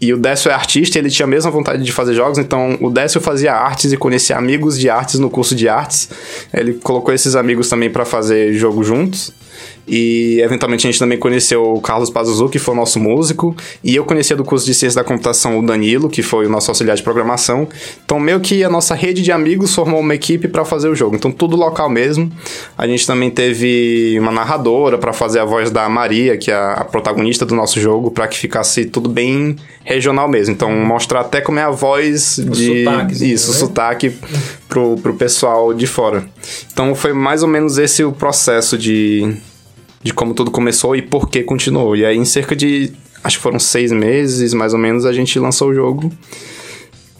E o Décio é artista, ele tinha a mesma vontade de fazer jogos, então o Décio fazia artes e conhecia amigos de artes no curso de artes. Ele colocou esses amigos também para fazer jogo juntos. E eventualmente a gente também conheceu o Carlos Pazuzu, que foi o nosso músico, e eu conhecia do curso de Ciência da Computação o Danilo, que foi o nosso auxiliar de programação. Então, meio que a nossa rede de amigos formou uma equipe para fazer o jogo. Então, tudo local mesmo. A gente também teve uma narradora para fazer a voz da Maria, que é a protagonista do nosso jogo, para que ficasse tudo bem regional mesmo. Então, mostrar até como é a voz O de. sotaque, Isso, o né? sotaque pro, pro pessoal de fora. Então, foi mais ou menos esse o processo de de como tudo começou e por que continuou. E aí, em cerca de, acho que foram seis meses, mais ou menos, a gente lançou o jogo.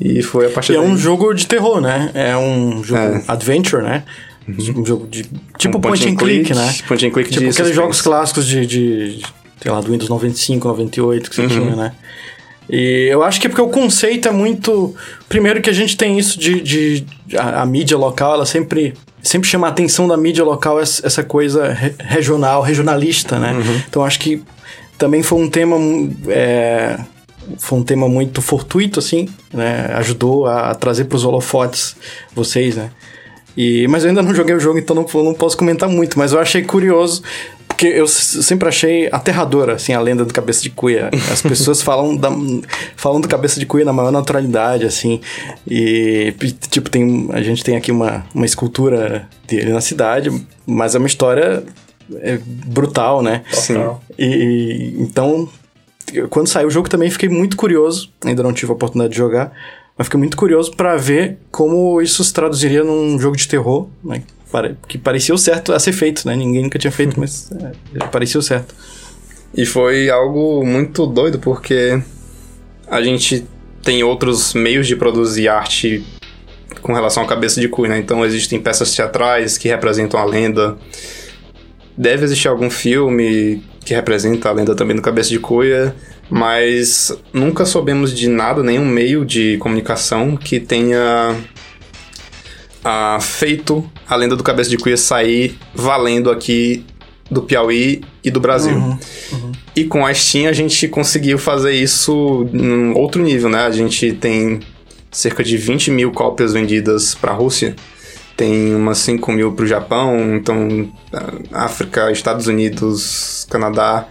E foi a partir E é daí. um jogo de terror, né? É um jogo É. adventure, né? Um jogo de. Tipo Um point, and click, né? Point and click Tipo de aqueles suspense. jogos clássicos de, de. Sei lá, do Windows 95, 98 que você Uhum. tinha, né? E eu acho que é porque o conceito é muito. Primeiro que a gente tem isso de. de a, a mídia local, ela sempre. Sempre chama a atenção da mídia local essa coisa re- regional, regionalista, né? Uhum. Então acho que também foi um tema. é, foi um tema muito fortuito, assim, né? Ajudou a trazer para os holofotes vocês, né? E, mas eu ainda não joguei o jogo, então não, não posso comentar muito. Mas eu achei curioso, porque eu sempre achei aterradora, assim, a lenda do Cabeça de Cuia. As pessoas falam, da, falam do Cabeça de Cuia na maior naturalidade, assim. E, tipo, tem, a gente tem aqui uma, uma escultura dele na cidade, mas é uma história é, brutal, né? Total. E, e- então, quando saiu o jogo também fiquei muito curioso. Ainda não tive a oportunidade de jogar, mas fiquei muito curioso pra ver como isso se traduziria num jogo de terror, né? Que parecia o certo a ser feito, né? Ninguém nunca tinha feito, mas é, parecia o certo. E foi algo muito doido, porque a gente tem outros meios de produzir arte com relação à cabeça de cuia, né? Então existem peças teatrais que representam a lenda. Deve existir algum filme que representa a lenda também do cabeça de cuia, mas nunca soubemos de nada, nenhum meio de comunicação que tenha ah, feito a lenda do cabeça de cuia sair valendo aqui do Piauí e do Brasil. E com a Steam a gente conseguiu fazer isso num outro nível, né? A gente tem cerca de 20 mil cópias vendidas para a Rússia, tem umas 5 mil para o Japão, então África, Estados Unidos, Canadá.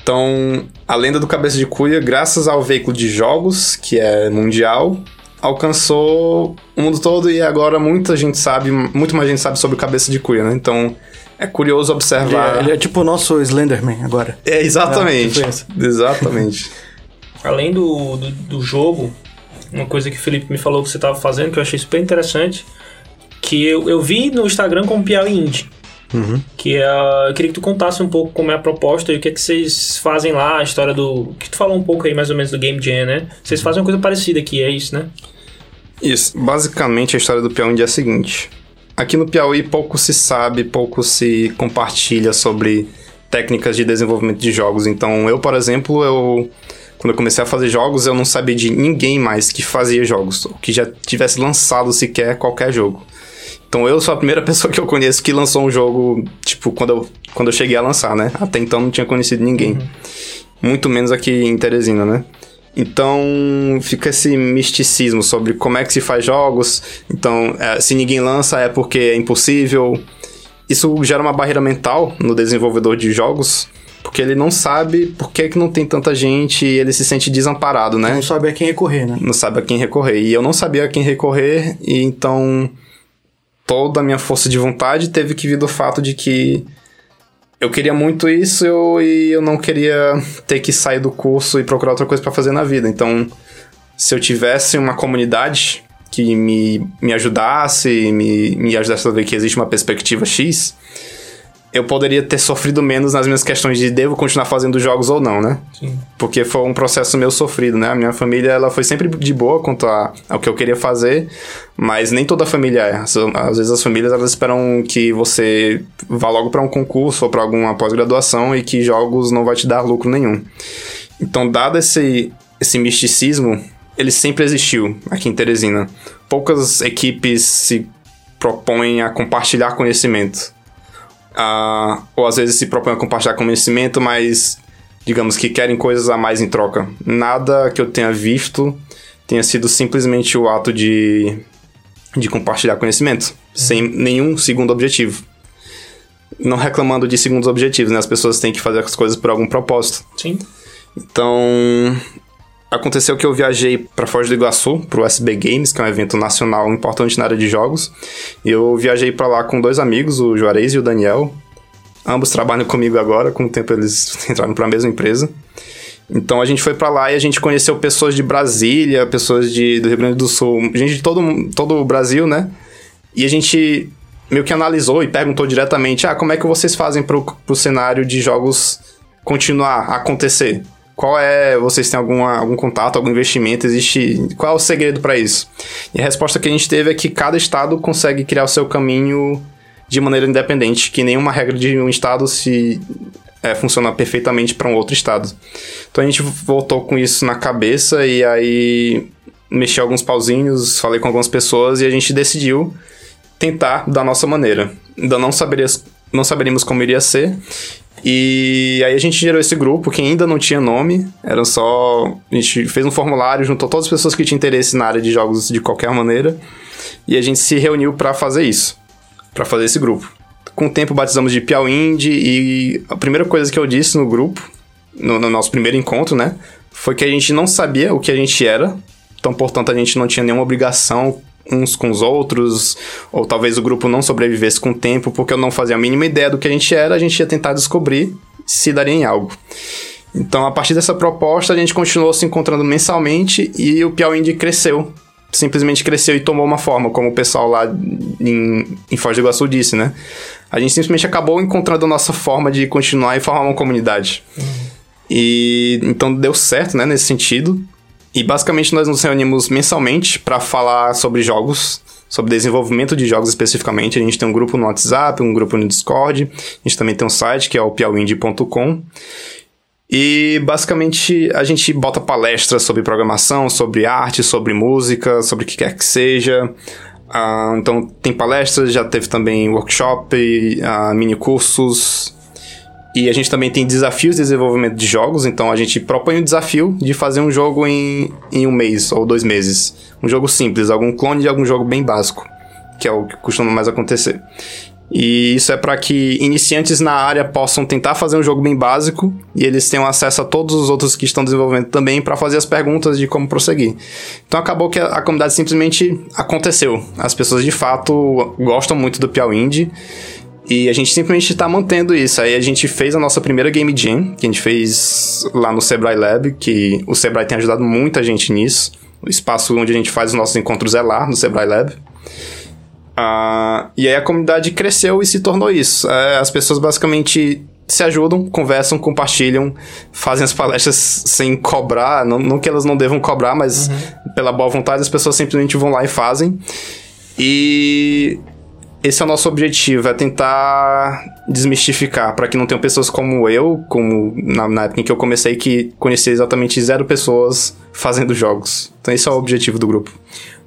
Então, a lenda do Cabeça de Cuia, graças ao veículo de jogos, que é mundial, alcançou o mundo todo e agora muita gente sabe, muito mais gente sabe sobre o Cabeça de Cuia, né? Então, é curioso Ele observar. é, ele é tipo o nosso Slenderman agora. É, exatamente. É, exatamente. Além do, do, do jogo, uma coisa que o Felipe me falou que você estava fazendo, que eu achei super interessante, que eu, eu vi no Instagram como Piauí Indie. Que é, eu queria que tu contasse um pouco como é a proposta e o que é que vocês fazem lá, a história do. Que tu falou um pouco aí mais ou menos do Game Jam, né? Vocês fazem uma coisa parecida aqui, é isso, né? Isso. Basicamente, a história do Piauí é a seguinte. Aqui no Piauí, pouco se sabe, pouco se compartilha sobre técnicas de desenvolvimento de jogos. Então, eu, por exemplo, eu... Quando eu comecei a fazer jogos, eu não sabia de ninguém mais que fazia jogos, ou que já tivesse lançado sequer qualquer jogo. Então eu sou a primeira pessoa que eu conheço que lançou um jogo, tipo, quando eu, quando eu cheguei a lançar, né? Até então não tinha conhecido ninguém. Muito menos aqui em Teresina, né? Então fica esse misticismo sobre como é que se faz jogos. Então, é, se ninguém lança é porque é impossível. Isso gera uma barreira mental no desenvolvedor de jogos, porque ele não sabe por que, que não tem tanta gente e ele se sente desamparado, né? Não sabe a quem recorrer, né? não sabe a quem recorrer. E eu não sabia a quem recorrer, e então toda a minha força de vontade teve que vir do fato de que eu queria muito isso eu, e eu não queria ter que sair do curso e procurar outra coisa para fazer na vida. Então, se eu tivesse uma comunidade que me, me ajudasse, me, me ajudasse a ver que existe uma perspectiva X, eu poderia ter sofrido menos nas minhas questões de devo continuar fazendo jogos ou não, né? Sim. Porque foi um processo meio sofrido, né? A minha família, ela foi sempre de boa quanto a, ao que eu queria fazer, mas nem toda a família é. Às vezes as famílias, elas esperam que você vá logo para um concurso ou para alguma pós-graduação e que jogos não vai te dar lucro nenhum. Então, dado esse, esse misticismo, ele sempre existiu aqui em Teresina. Poucas equipes se propõem a compartilhar conhecimento uh, ou às vezes se propõem a compartilhar conhecimento, mas digamos que querem coisas a mais em troca. Nada que eu tenha visto tenha sido simplesmente o ato de, de compartilhar conhecimento, uhum. sem nenhum segundo objetivo. Não reclamando de segundos objetivos, né? As pessoas têm que fazer as coisas por algum propósito. Sim. Então, aconteceu que eu viajei para Foz do Iguaçu, para o SB Games, que é um evento nacional importante na área de jogos. E eu viajei para lá com dois amigos, o Juarez e o Daniel. Ambos trabalham comigo agora, com o tempo eles entraram para a mesma empresa. Então a gente foi para lá e a gente conheceu pessoas de Brasília, pessoas de, do Rio Grande do Sul, gente de todo, todo o Brasil, né? E a gente meio que analisou e perguntou diretamente: ah, como é que vocês fazem para o cenário de jogos continuar a acontecer? Qual é. Vocês têm alguma, algum contato, algum investimento? Existe. Qual é o segredo para isso? E a resposta que a gente teve é que cada estado consegue criar o seu caminho de maneira independente, que nenhuma regra de um estado se é, funciona perfeitamente para um outro estado. Então a gente voltou com isso na cabeça e aí mexi alguns pauzinhos, falei com algumas pessoas e a gente decidiu tentar da nossa maneira. Ainda não, saberia, não saberíamos como iria ser. E aí a gente gerou esse grupo que ainda não tinha nome, era só. A gente fez um formulário, juntou todas as pessoas que tinham interesse na área de jogos de qualquer maneira, e a gente se reuniu para fazer isso, para fazer esse grupo. Com o tempo batizamos de Piau Indie, e a primeira coisa que eu disse no grupo, no, no nosso primeiro encontro, né, foi que a gente não sabia o que a gente era, então portanto a gente não tinha nenhuma obrigação uns com os outros, ou talvez o grupo não sobrevivesse com o tempo, porque eu não fazia a mínima ideia do que a gente era, a gente ia tentar descobrir se daria em algo. Então, a partir dessa proposta, a gente continuou se encontrando mensalmente e o Piauí Indie cresceu. Simplesmente cresceu e tomou uma forma, como o pessoal lá em, em Foz do Iguaçu disse, né? A gente simplesmente acabou encontrando a nossa forma de continuar e formar uma comunidade. Uhum. E então deu certo, né, nesse sentido. E basicamente nós nos reunimos mensalmente para falar sobre jogos, sobre desenvolvimento de jogos especificamente. A gente tem um grupo no WhatsApp, um grupo no Discord, a gente também tem um site que é o piauindie.com. E basicamente a gente bota palestras sobre programação, sobre arte, sobre música, sobre o que quer que seja. Uh, então tem palestras, já teve também workshop, uh, mini cursos, e a gente também tem desafios de desenvolvimento de jogos, então a gente propõe um desafio de fazer um jogo em, em um mês ou dois meses. Um jogo simples, algum clone de algum jogo bem básico, que é o que costuma mais acontecer. E isso é para que iniciantes na área possam tentar fazer um jogo bem básico e eles tenham acesso a todos os outros que estão desenvolvendo também para fazer as perguntas de como prosseguir. Então acabou que a, comunidade simplesmente aconteceu. As pessoas de fato gostam muito do Piau Indie e a gente simplesmente está mantendo isso. Aí a gente fez a nossa primeira Game Jam, que a gente fez lá no Sebrae Lab, que o Sebrae tem ajudado muita gente nisso. O espaço onde a gente faz os nossos encontros é lá, no Sebrae Lab. Uh, e aí a comunidade cresceu e se tornou isso. É, as pessoas basicamente se ajudam, conversam, compartilham, fazem as palestras sem cobrar. Não, não que elas não devam cobrar, mas uhum. pela boa vontade as pessoas simplesmente vão lá e fazem. E esse é o nosso objetivo, é tentar desmistificar, para que não tenham pessoas como eu, como na, na, época em que eu comecei, que conhecia exatamente zero pessoas fazendo jogos. Então esse é o objetivo do grupo.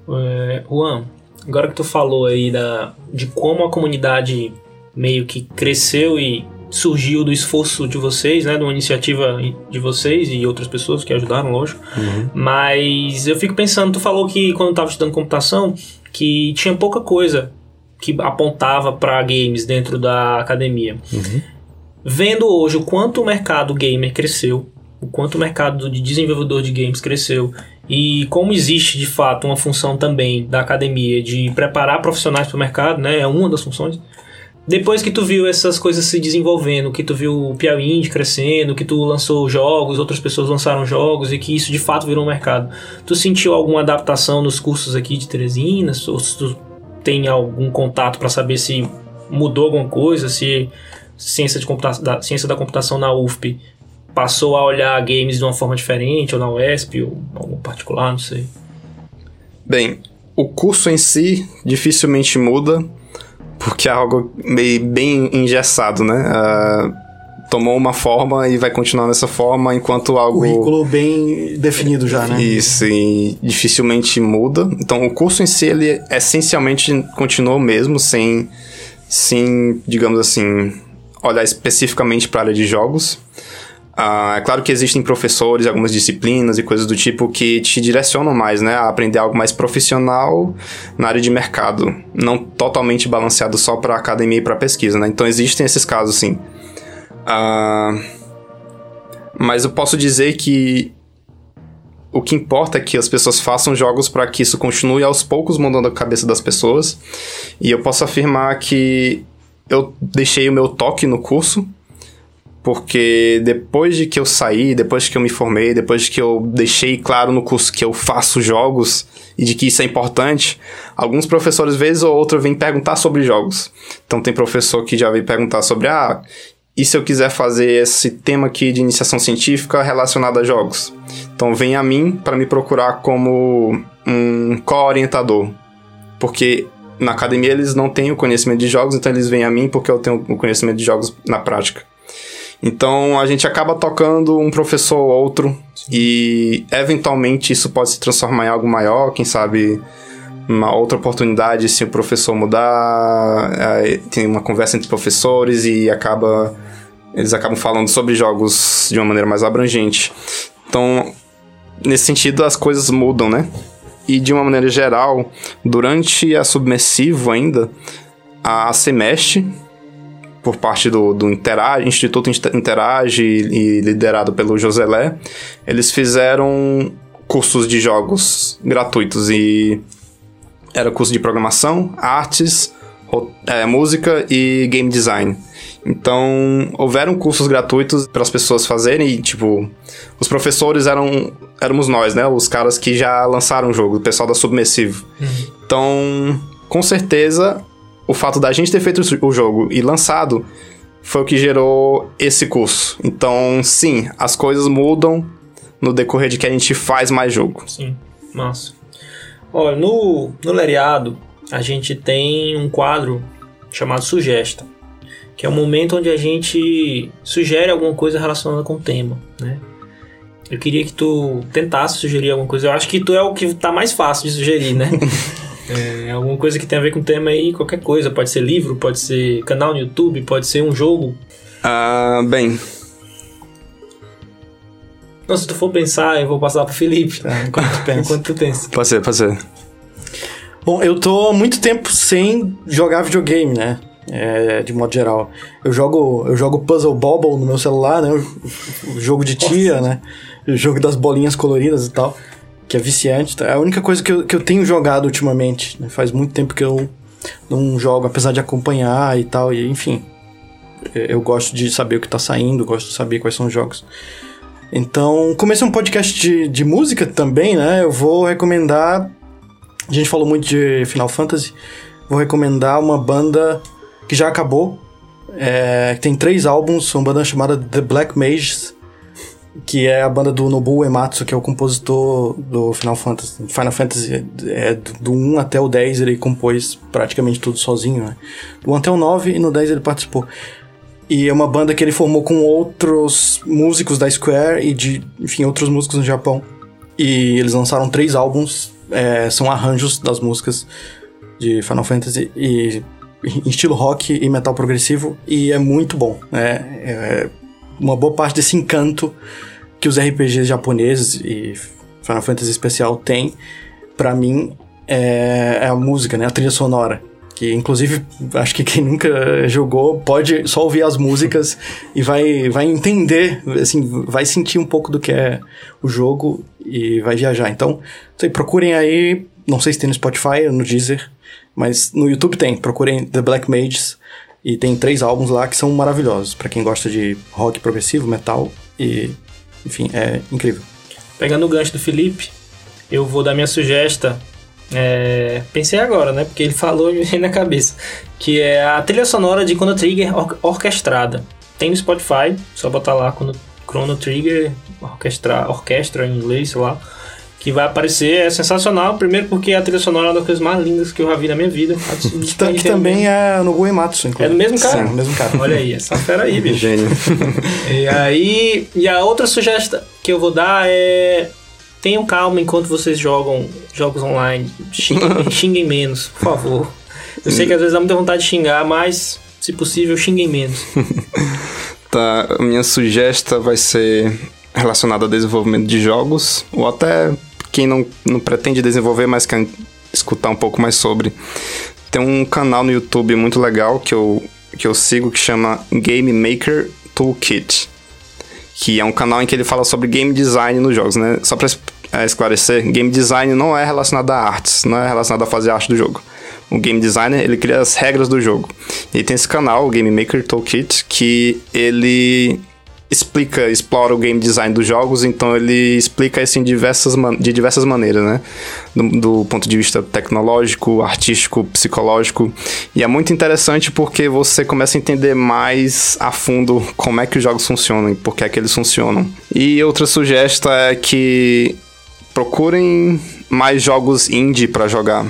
É, Juan, agora que tu falou aí da, de como a comunidade meio que cresceu e surgiu do esforço de vocês, né, de uma iniciativa de vocês e outras pessoas que ajudaram, lógico. Uhum. Mas eu fico pensando, tu falou que quando estava estudando computação, que tinha pouca coisa que apontava para games dentro da academia. Uhum. Vendo hoje o quanto o mercado gamer cresceu, o quanto o mercado de desenvolvedor de games cresceu e como existe de fato uma função também da academia de preparar profissionais para o mercado, né? É uma das funções. depois que tu viu essas coisas se desenvolvendo, que tu viu o Piauí crescendo, que tu lançou jogos, outras pessoas lançaram jogos e que isso de fato virou um mercado, tu sentiu alguma adaptação nos cursos aqui de Teresina? Ou tu tem algum contato para saber se mudou alguma coisa, se ciência, de computação, da, ciência da computação na UFP passou a olhar games de uma forma diferente, ou na UESP, ou algum particular, não sei. Bem, o curso em si dificilmente muda, porque é algo meio bem engessado, né? Uh, tomou uma forma e vai continuar nessa forma enquanto algo. Currículo bem definido já, né? Isso, e dificilmente muda. Então o curso em si, ele essencialmente continua o mesmo, sem, sem digamos assim, olhar especificamente para a área de jogos. Uh, é claro que existem professores, algumas disciplinas e coisas do tipo que te direcionam mais, né? A aprender algo mais profissional na área de mercado. Não totalmente balanceado só para academia e para pesquisa, né? Então existem esses casos, sim. Uh, mas eu posso dizer que o que importa é que as pessoas façam jogos para que isso continue aos poucos mudando a cabeça das pessoas. E eu posso afirmar que eu deixei o meu toque no curso porque depois de que eu saí, depois que eu me formei, depois que eu deixei claro no curso que eu faço jogos e de que isso é importante, alguns professores, vez ou outra, vêm perguntar sobre jogos. Então tem professor que já vem perguntar sobre, ah, e se eu quiser fazer esse tema aqui de iniciação científica relacionado a jogos? Então vem a mim para me procurar como um co-orientador. Porque na academia eles não têm o conhecimento de jogos, então eles vêm a mim porque eu tenho o conhecimento de jogos na prática. Então a gente acaba tocando um professor ou outro e eventualmente isso pode se transformar em algo maior, quem sabe uma outra oportunidade se o professor mudar, tem uma conversa entre professores e acaba eles acabam falando sobre jogos de uma maneira mais abrangente. Então, nesse sentido as coisas mudam, né? E de uma maneira geral, durante a submersivo ainda, a Semestre por parte do, do Interage, Instituto Interage e liderado pelo Joselé, eles fizeram cursos de jogos gratuitos e era curso de programação, artes, é, música e game design. Então, houveram cursos gratuitos para as pessoas fazerem e, tipo, os professores eram éramos nós, né? Os caras que já lançaram o jogo, o pessoal da Submersivo. Uhum. Então, com certeza, o fato da gente ter feito o jogo e lançado foi o que gerou esse curso. Então, sim, as coisas mudam no decorrer de que a gente faz mais jogo. Sim, massa. Olha, no, no Leriado, a gente tem um quadro chamado Sugesta, que é o momento onde a gente sugere alguma coisa relacionada com o tema, né? Eu queria que tu tentasse sugerir alguma coisa. Eu acho que tu é o que tá mais fácil de sugerir, né? É, alguma coisa que tem a ver com o tema aí, qualquer coisa. Pode ser livro, pode ser canal no YouTube, pode ser um jogo. Ah, bem. Não, se tu for pensar, eu vou passar pro Felipe. Tá, enquanto tu pensa. enquanto tu pensa. Pode ser, pode ser. Bom, eu tô há muito tempo sem jogar videogame, né? É, de modo geral. Eu jogo, eu jogo Puzzle Bobble no meu celular, né? O, o jogo de tia, Nossa. né? O jogo das bolinhas coloridas e tal que é viciante. É a única coisa que eu, que eu tenho jogado ultimamente. Né? Faz muito tempo que eu não jogo, apesar de acompanhar e tal, e enfim. Eu gosto de saber o que tá saindo, gosto de saber quais são os jogos. Então, comecei um podcast de, de música também, né? Eu vou recomendar. A gente falou muito de Final Fantasy. Vou recomendar uma banda que já acabou. É, tem três álbuns, uma banda chamada The Black Mages que é a banda do Nobuo Ematsu, que é o compositor do Final Fantasy. Final Fantasy é do 1 até o 10 ele compôs praticamente tudo sozinho, né? Do 1 até o 9 e no 10 ele participou. E é uma banda que ele formou com outros músicos da Square e de, enfim, outros músicos no Japão. E eles lançaram três álbuns, é, são arranjos das músicas de Final Fantasy e em estilo rock e metal progressivo e é muito bom, né? É, uma boa parte desse encanto que os RPGs japoneses e Final Fantasy especial tem, para mim, é, é, a música, né? A trilha sonora. Que, inclusive, acho que quem nunca jogou pode só ouvir as músicas e vai, vai entender, assim, vai sentir um pouco do que é o jogo e vai viajar. Então, procurem aí, não sei se tem no Spotify ou no Deezer, mas no YouTube tem. Procurem The Black Mages E tem três álbuns lá que são maravilhosos, para quem gosta de rock progressivo, metal e. Enfim, é incrível. Pegando o gancho do Felipe, eu vou dar minha sugestão. É, pensei agora, né? Porque ele falou e me veio na cabeça. Que é a trilha sonora de Chrono Trigger or orquestrada. Tem no Spotify, só botar lá quando Chrono Trigger orquestra, orquestra em inglês, sei lá que vai aparecer é sensacional. Primeiro porque a trilha sonora é uma das coisas mais lindas que eu já vi na minha vida. que, que também é no Goematsu, inclusive. É do mesmo cara? Sim, mesmo cara. Olha aí, essa fera aí, bicho. Gênio. e aí, e a outra sugestão que eu vou dar é tenham calma enquanto vocês jogam jogos online. Xinguem, xinguem menos, por favor. Eu sei que às vezes dá muita vontade de xingar, mas se possível, xinguem menos. tá, a minha sugestão vai ser relacionada ao desenvolvimento de jogos, ou até quem não, não pretende desenvolver, mas quer escutar um pouco mais sobre. Tem um canal no YouTube muito legal que eu, que eu sigo que chama Game Maker Toolkit. Que é um canal em que ele fala sobre game design nos jogos, né? Só para é, esclarecer, game design não é relacionado a artes, não é relacionado a fazer arte do jogo. O game designer, ele cria as regras do jogo. E tem esse canal, o Game Maker Toolkit, que ele explica, explora o game design dos jogos, então ele explica isso em diversas de diversas maneiras, né? Do, do, ponto de vista tecnológico, artístico, psicológico. E é muito interessante porque você começa a entender mais a fundo como é que os jogos funcionam e por que é que eles funcionam. E outra sugestão é que procurem mais jogos indie para jogar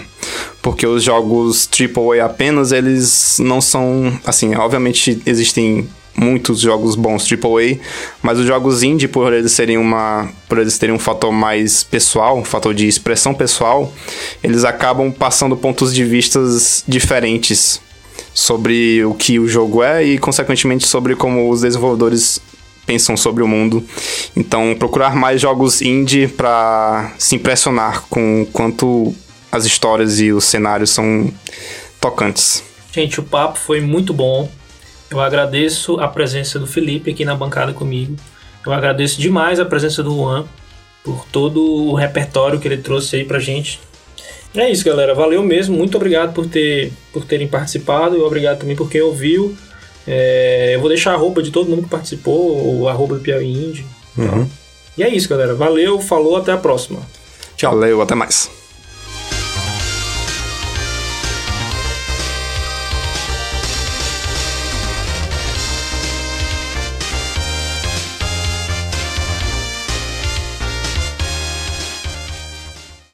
porque os jogos AAA apenas eles não são assim obviamente existem muitos jogos bons AAA, mas os jogos indie, por eles serem uma, por eles terem um fator mais pessoal, um fator de expressão pessoal, eles acabam passando pontos de vistas diferentes sobre o que o jogo é e consequentemente sobre como os desenvolvedores pensam sobre o mundo. Então, procurar mais jogos indie para se impressionar com quanto as histórias e os cenários são tocantes. Gente, o papo foi muito bom. Eu agradeço a presença do Felipe aqui na bancada comigo. Eu agradeço demais a presença do Juan por todo o repertório que ele trouxe aí pra gente. É isso, galera. Valeu mesmo. Muito obrigado por, ter, por terem participado e obrigado também por quem ouviu. É, eu vou deixar a roupa de todo mundo que participou, o arroba do Piauí Indie. Uhum. E é isso, galera. Valeu, falou, até a próxima. Tchau. Valeu, até mais.